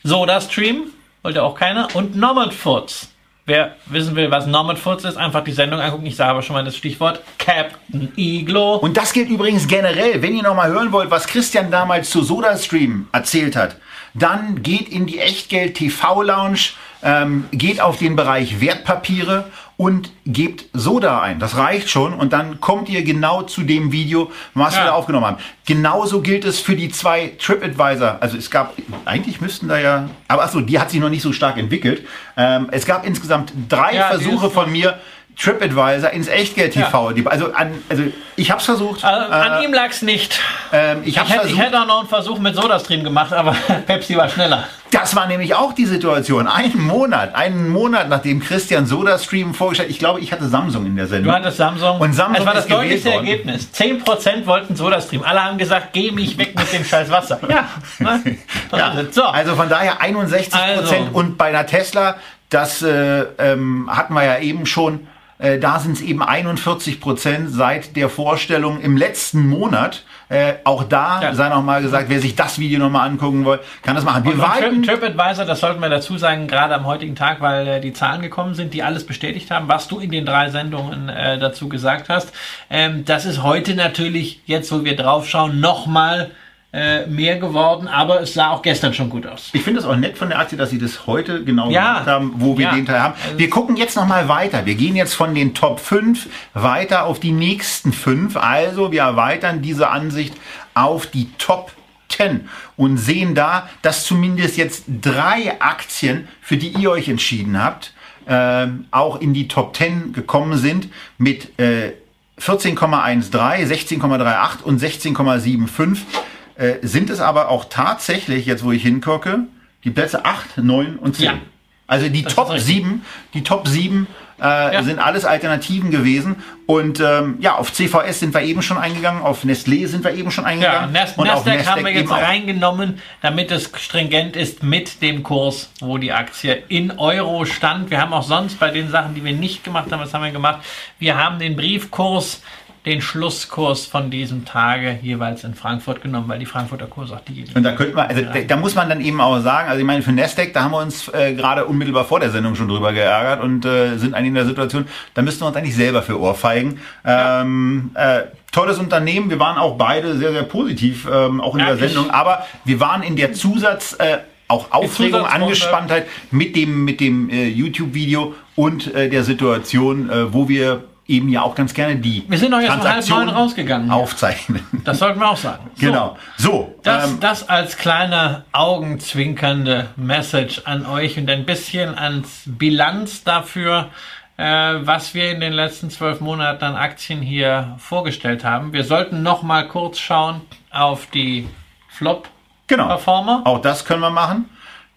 SodaStream, wollte auch keiner, und Nomad Foods. Wer wissen will, was Nomad Foods ist, einfach die Sendung angucken. Ich sage aber schon mal das Stichwort Captain Iglo. Und das gilt übrigens generell. Wenn ihr noch mal hören wollt, was Christian damals zu SodaStream erzählt hat, dann geht in die Echtgeld TV Lounge. ähm, geht auf den Bereich Wertpapiere und gebt Soda ein. Das reicht schon und dann kommt ihr genau zu dem Video, was Ja. wir da aufgenommen haben. Genauso gilt es für die zwei TripAdvisor. Also es gab, eigentlich müssten da ja, aber achso, die hat sich noch nicht so stark entwickelt. Ähm, es gab insgesamt drei Ja, Versuche von mir, TripAdvisor ins Echtgeld-TV. Die- Also, an, also ich habe es versucht. Äh, an ihm lag's nicht. ähm, ich Ich hätte, ich hätte auch noch einen Versuch mit SodaStream gemacht, aber [LAUGHS] Pepsi war schneller. Das war nämlich auch die Situation. Einen Monat, einen Monat nachdem Christian SodaStream vorgestellt, ich glaube, ich hatte Samsung in der Sendung. Du hattest Samsung. Und Samsung es war das deutlichste worden. Ergebnis. 10% wollten SodaStream. Alle haben gesagt, geh mich weg mit dem scheiß Wasser. [LAUGHS] Ja. ne? Ja, So. also von daher 61 Prozent Also. und bei einer Tesla, das äh, ähm, hatten wir ja eben schon, äh, da sind es eben 41 Prozent seit der Vorstellung im letzten Monat. Äh, auch da Ja. sei noch mal gesagt, wer sich das Video noch mal angucken will, kann das machen. Wir Und warten. TripAdvisor, das sollten wir dazu sagen, gerade am heutigen Tag, weil äh, die Zahlen gekommen sind, die alles bestätigt haben, was du in den drei Sendungen äh, dazu gesagt hast. Ähm, das ist heute natürlich, jetzt wo wir draufschauen, nochmal äh, mehr geworden, aber es sah auch gestern schon gut aus. Ich finde es auch nett von der Aktie, dass sie das heute genau Ja. gemacht haben, wo wir Ja. den Teil haben. Wir gucken jetzt noch mal weiter. Wir gehen jetzt von den Top 5 weiter auf die nächsten 5. Also wir erweitern diese Ansicht auf die Top 10 und sehen da, dass zumindest jetzt drei Aktien, für die ihr euch entschieden habt, ähm, auch in die Top 10 gekommen sind mit äh, 14,13, 16,38 und 16,75 äh, sind es aber auch tatsächlich, jetzt wo ich hingucke, die Plätze 8, 9 und 10. Ja. Also die Das Top ist richtig. 7, die Top 7 äh, Ja. sind alles Alternativen gewesen. Und ähm, ja, auf CVS sind wir eben schon eingegangen, auf Nestlé sind wir eben schon Ja, eingegangen. Nas und auf Nasdaq haben wir Nasdaq jetzt reingenommen, damit es stringent ist mit dem Kurs, wo die Aktie in Euro stand. Wir haben auch sonst bei den Sachen, die wir nicht gemacht haben, was haben wir gemacht? Wir haben den Briefkurs, den Schlusskurs von diesem Tage jeweils in Frankfurt genommen, weil die Frankfurter Kurse auch die. Und da könnte man, also da, da muss man dann eben auch sagen, also ich meine, für Nasdaq, da haben wir uns äh, gerade unmittelbar vor der Sendung schon drüber geärgert und äh, sind eigentlich in der Situation, da müssten wir uns eigentlich selber für Ohrfeigen. Ähm, äh, tolles Unternehmen, wir waren auch beide sehr, sehr positiv, ähm, auch in Ja, der Sendung, aber wir waren in der Zusatz, äh, auch Aufregung. Angespanntheit mit dem, mit dem äh, YouTube-Video und äh, der Situation, äh, wo wir eben ja auch ganz gerne die Wir sind doch jetzt um halb neun rausgegangen. aufzeichnen. Das sollten wir auch sagen. So. [LAUGHS] Genau. So, Das, ähm, das als kleine augenzwinkernde Message an euch und ein bisschen ans Bilanz dafür, äh, was wir in den letzten zwölf Monaten an Aktien hier vorgestellt haben. Wir sollten noch mal kurz schauen auf die Genau. Flop-Performer. Auch das können wir machen.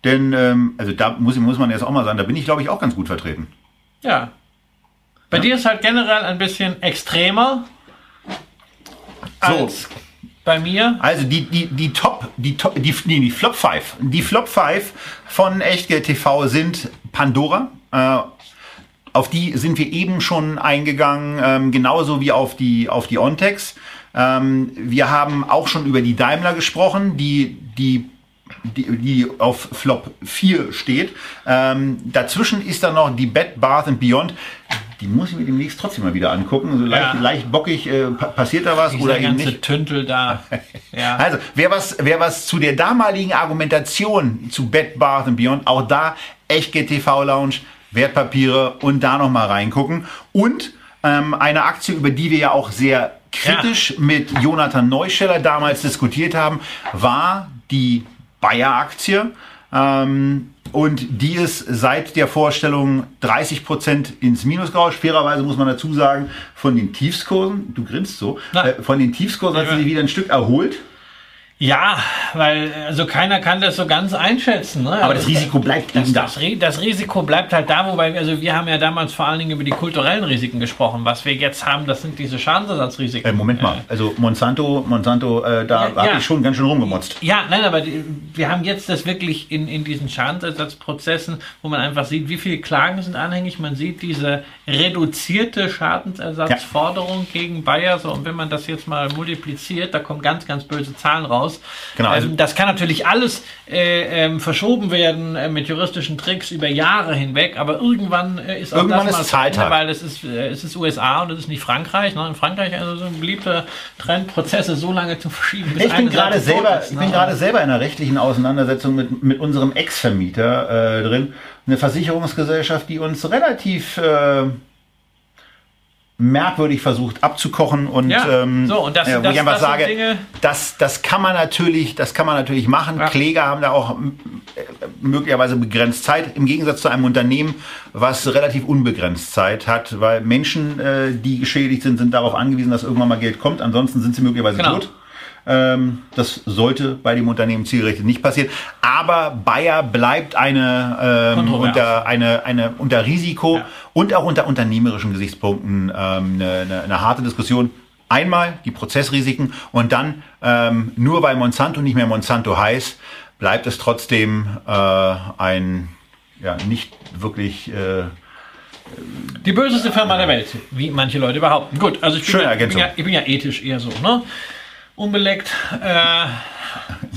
Denn, ähm, also da muss, muss man jetzt auch mal sagen, da bin ich, glaube ich, auch ganz gut vertreten. Ja. Bei dir ist halt generell ein bisschen extremer So. als bei mir. Also die, die, die Top, die Top, die, nee, die Flop 5. Die Flop 5 von Echtgeld TV sind Pandora. Äh, auf die sind wir eben schon eingegangen, ähm, genauso wie auf die, auf die Ontex. Ähm, wir haben auch schon über die Daimler gesprochen, die, die, die, die auf Flop 4 steht. Ähm, dazwischen ist dann noch die Bed Bath and Beyond. Die muss ich mir demnächst trotzdem mal wieder angucken. So leicht, Ja. leicht bockig äh, pa passiert da was Dieser oder eben ganze nicht. Tüntel da. [LAUGHS] Ja. Also, wer was, wer was zu der damaligen Argumentation zu Bed Bath Beyond, auch da Echtgeld TV Lounge, Wertpapiere und da noch mal reingucken. Und ähm, eine Aktie, über die wir ja auch sehr kritisch mit Jonathan Neuscheller damals diskutiert haben, war die Bayer-Aktie. Ähm, und die ist seit der Vorstellung 30 Prozent ins Minus gerauscht. Fairerweise muss man dazu sagen, von den Tiefskursen, du grinst so, äh, von den Tiefskursen hat sie sich wieder ein Stück erholt. Ja, weil also keiner kann das so ganz einschätzen. Ne? Aber das Risiko bleibt das, eben da. das, das Risiko bleibt halt da, wobei wir, also wir haben ja damals vor allen Dingen über die kulturellen Risiken gesprochen. Was wir jetzt haben, das sind diese Schadensersatzrisiken. Äh, Moment mal, also Monsanto, Monsanto, äh, da Ja, habe ja. ich schon ganz schön rumgemotzt. Ja, nein, aber die, wir haben jetzt das wirklich in, in diesen Schadensersatzprozessen, wo man einfach sieht, wie viele Klagen sind anhängig. Man sieht diese reduzierte Schadensersatzforderung gegen Bayer. So, und wenn man das jetzt mal multipliziert, da kommen ganz, ganz böse Zahlen raus. Aus. Genau, also- ähm, das kann natürlich alles äh, ähm, verschoben werden äh, mit juristischen Tricks über Jahre hinweg, aber irgendwann äh, ist auch Irgendwann das ist mal Ende, Zahltag. weil es ist, äh, es ist USA und es ist nicht Frankreich. Ne? In Frankreich also so ein beliebter Trend, Prozesse so lange zu verschieben. bis Ich bin gerade selber, ist, ich ne? bin gerade selber in einer rechtlichen Auseinandersetzung mit, mit unserem Ex-Vermieter äh, drin. Eine Versicherungsgesellschaft, die uns relativ äh, merkwürdig versucht abzukochen und Ja, ähm, so, und das- ja, wo das- ich einfach das sage, Dinge- das, das kann man natürlich, das kann man natürlich machen. Ja. Kläger haben da auch äh, möglicherweise begrenzt Zeit, im Gegensatz zu einem Unternehmen, was relativ unbegrenzt Zeit hat, weil Menschen, äh, die geschädigt sind, sind darauf angewiesen, dass irgendwann mal Geld kommt. Ansonsten sind sie möglicherweise Genau. tot. Ähm, das sollte bei dem Unternehmen zielgerichtet nicht passieren. Aber Bayer bleibt eine, ähm, unter, eine, eine unter Risiko Ja. und auch unter unternehmerischen Gesichtspunkten ähm, eine, eine, eine harte Diskussion. Einmal die Prozessrisiken und dann ähm, nur weil Monsanto nicht mehr Monsanto heißt, bleibt es trotzdem äh, ein ja, nicht wirklich äh, Die böseste Firma der Welt, wie manche Leute behaupten. Gut, also ich bin, Schöne ja, ich bin, ja, ich bin ja ethisch eher so, ne? Unbeleckt. Äh,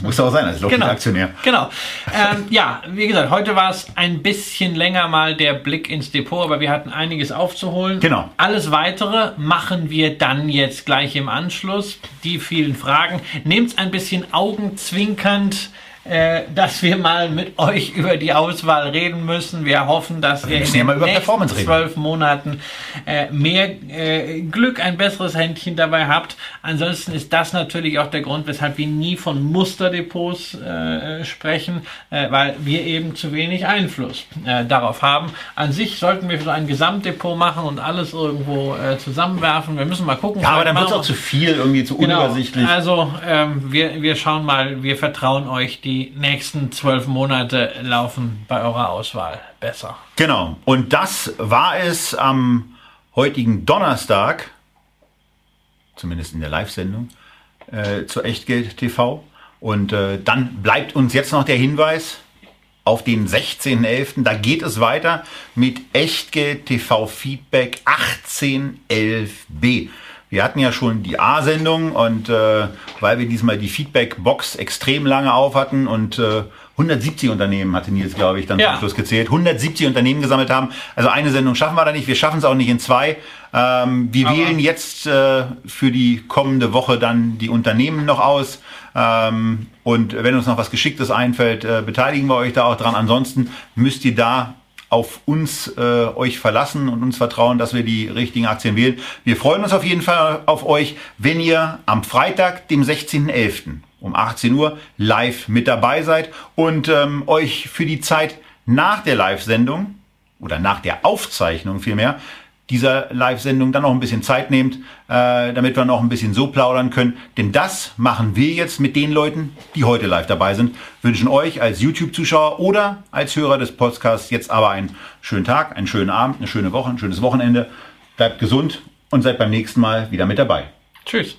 muss auch sein als genau. Lobbyaktionär. Genau. Ähm, ja, wie gesagt, heute war es ein bisschen länger mal der Blick ins Depot, aber wir hatten einiges aufzuholen. Genau. Alles weitere machen wir dann jetzt gleich im Anschluss. Die vielen Fragen. Nehmt ein bisschen augenzwinkernd. Äh, Dass wir mal mit euch über die Auswahl reden müssen. Wir hoffen, dass ihr müssen in ja den über nächsten zwölf Monaten äh, mehr äh, Glück, ein besseres Händchen dabei habt. Ansonsten ist das natürlich auch der Grund, weshalb wir nie von Musterdepots sprechen, weil wir eben zu wenig Einfluss darauf haben. An sich sollten wir so ein Gesamtdepot machen und alles irgendwo zusammenwerfen. Wir müssen mal gucken. Ja, aber dann wird es auch zu viel, irgendwie zu Genau. unübersichtlich. Also ähm, wir, wir schauen mal, wir vertrauen euch, die nächsten zwölf Monate laufen bei eurer Auswahl besser. Genau. Und das war es am heutigen Donnerstag, zumindest in der Live-Sendung, äh, zur Echtgeld TV. Und äh, dann bleibt uns jetzt noch der Hinweis auf den 16.11. Da geht es weiter mit Echtgeld TV Feedback 1811b. Wir hatten ja schon die A-Sendung und äh, weil wir diesmal die Feedback-Box extrem lange auf hatten und äh, 170 Unternehmen hatte Nils, glaube ich, dann Ja. zum Schluss gezählt, 170 Unternehmen gesammelt haben. Also eine Sendung schaffen wir da nicht. Wir schaffen es auch nicht in zwei. Ähm, wir Aber- wählen jetzt äh, für die kommende Woche dann die Unternehmen noch aus. Ähm, und wenn uns noch was Geschicktes einfällt, äh, beteiligen wir euch da auch dran. Ansonsten müsst ihr da auf uns äh, euch verlassen und uns vertrauen, dass wir die richtigen Aktien wählen. Wir freuen uns auf jeden Fall auf euch, wenn ihr am Freitag, dem 16.11. um 18 Uhr live mit dabei seid und ähm, euch für die Zeit nach der Live-Sendung oder nach der Aufzeichnung vielmehr dieser Live-Sendung dann noch ein bisschen Zeit nehmt, äh, damit wir noch ein bisschen so plaudern können. Denn das machen wir jetzt mit den Leuten, die heute live dabei sind. Wünschen euch als YouTube-Zuschauer oder als Hörer des Podcasts jetzt aber einen schönen Tag, einen schönen Abend, eine schöne Woche, ein schönes Wochenende. Bleibt gesund und seid beim nächsten Mal wieder mit dabei. Tschüss.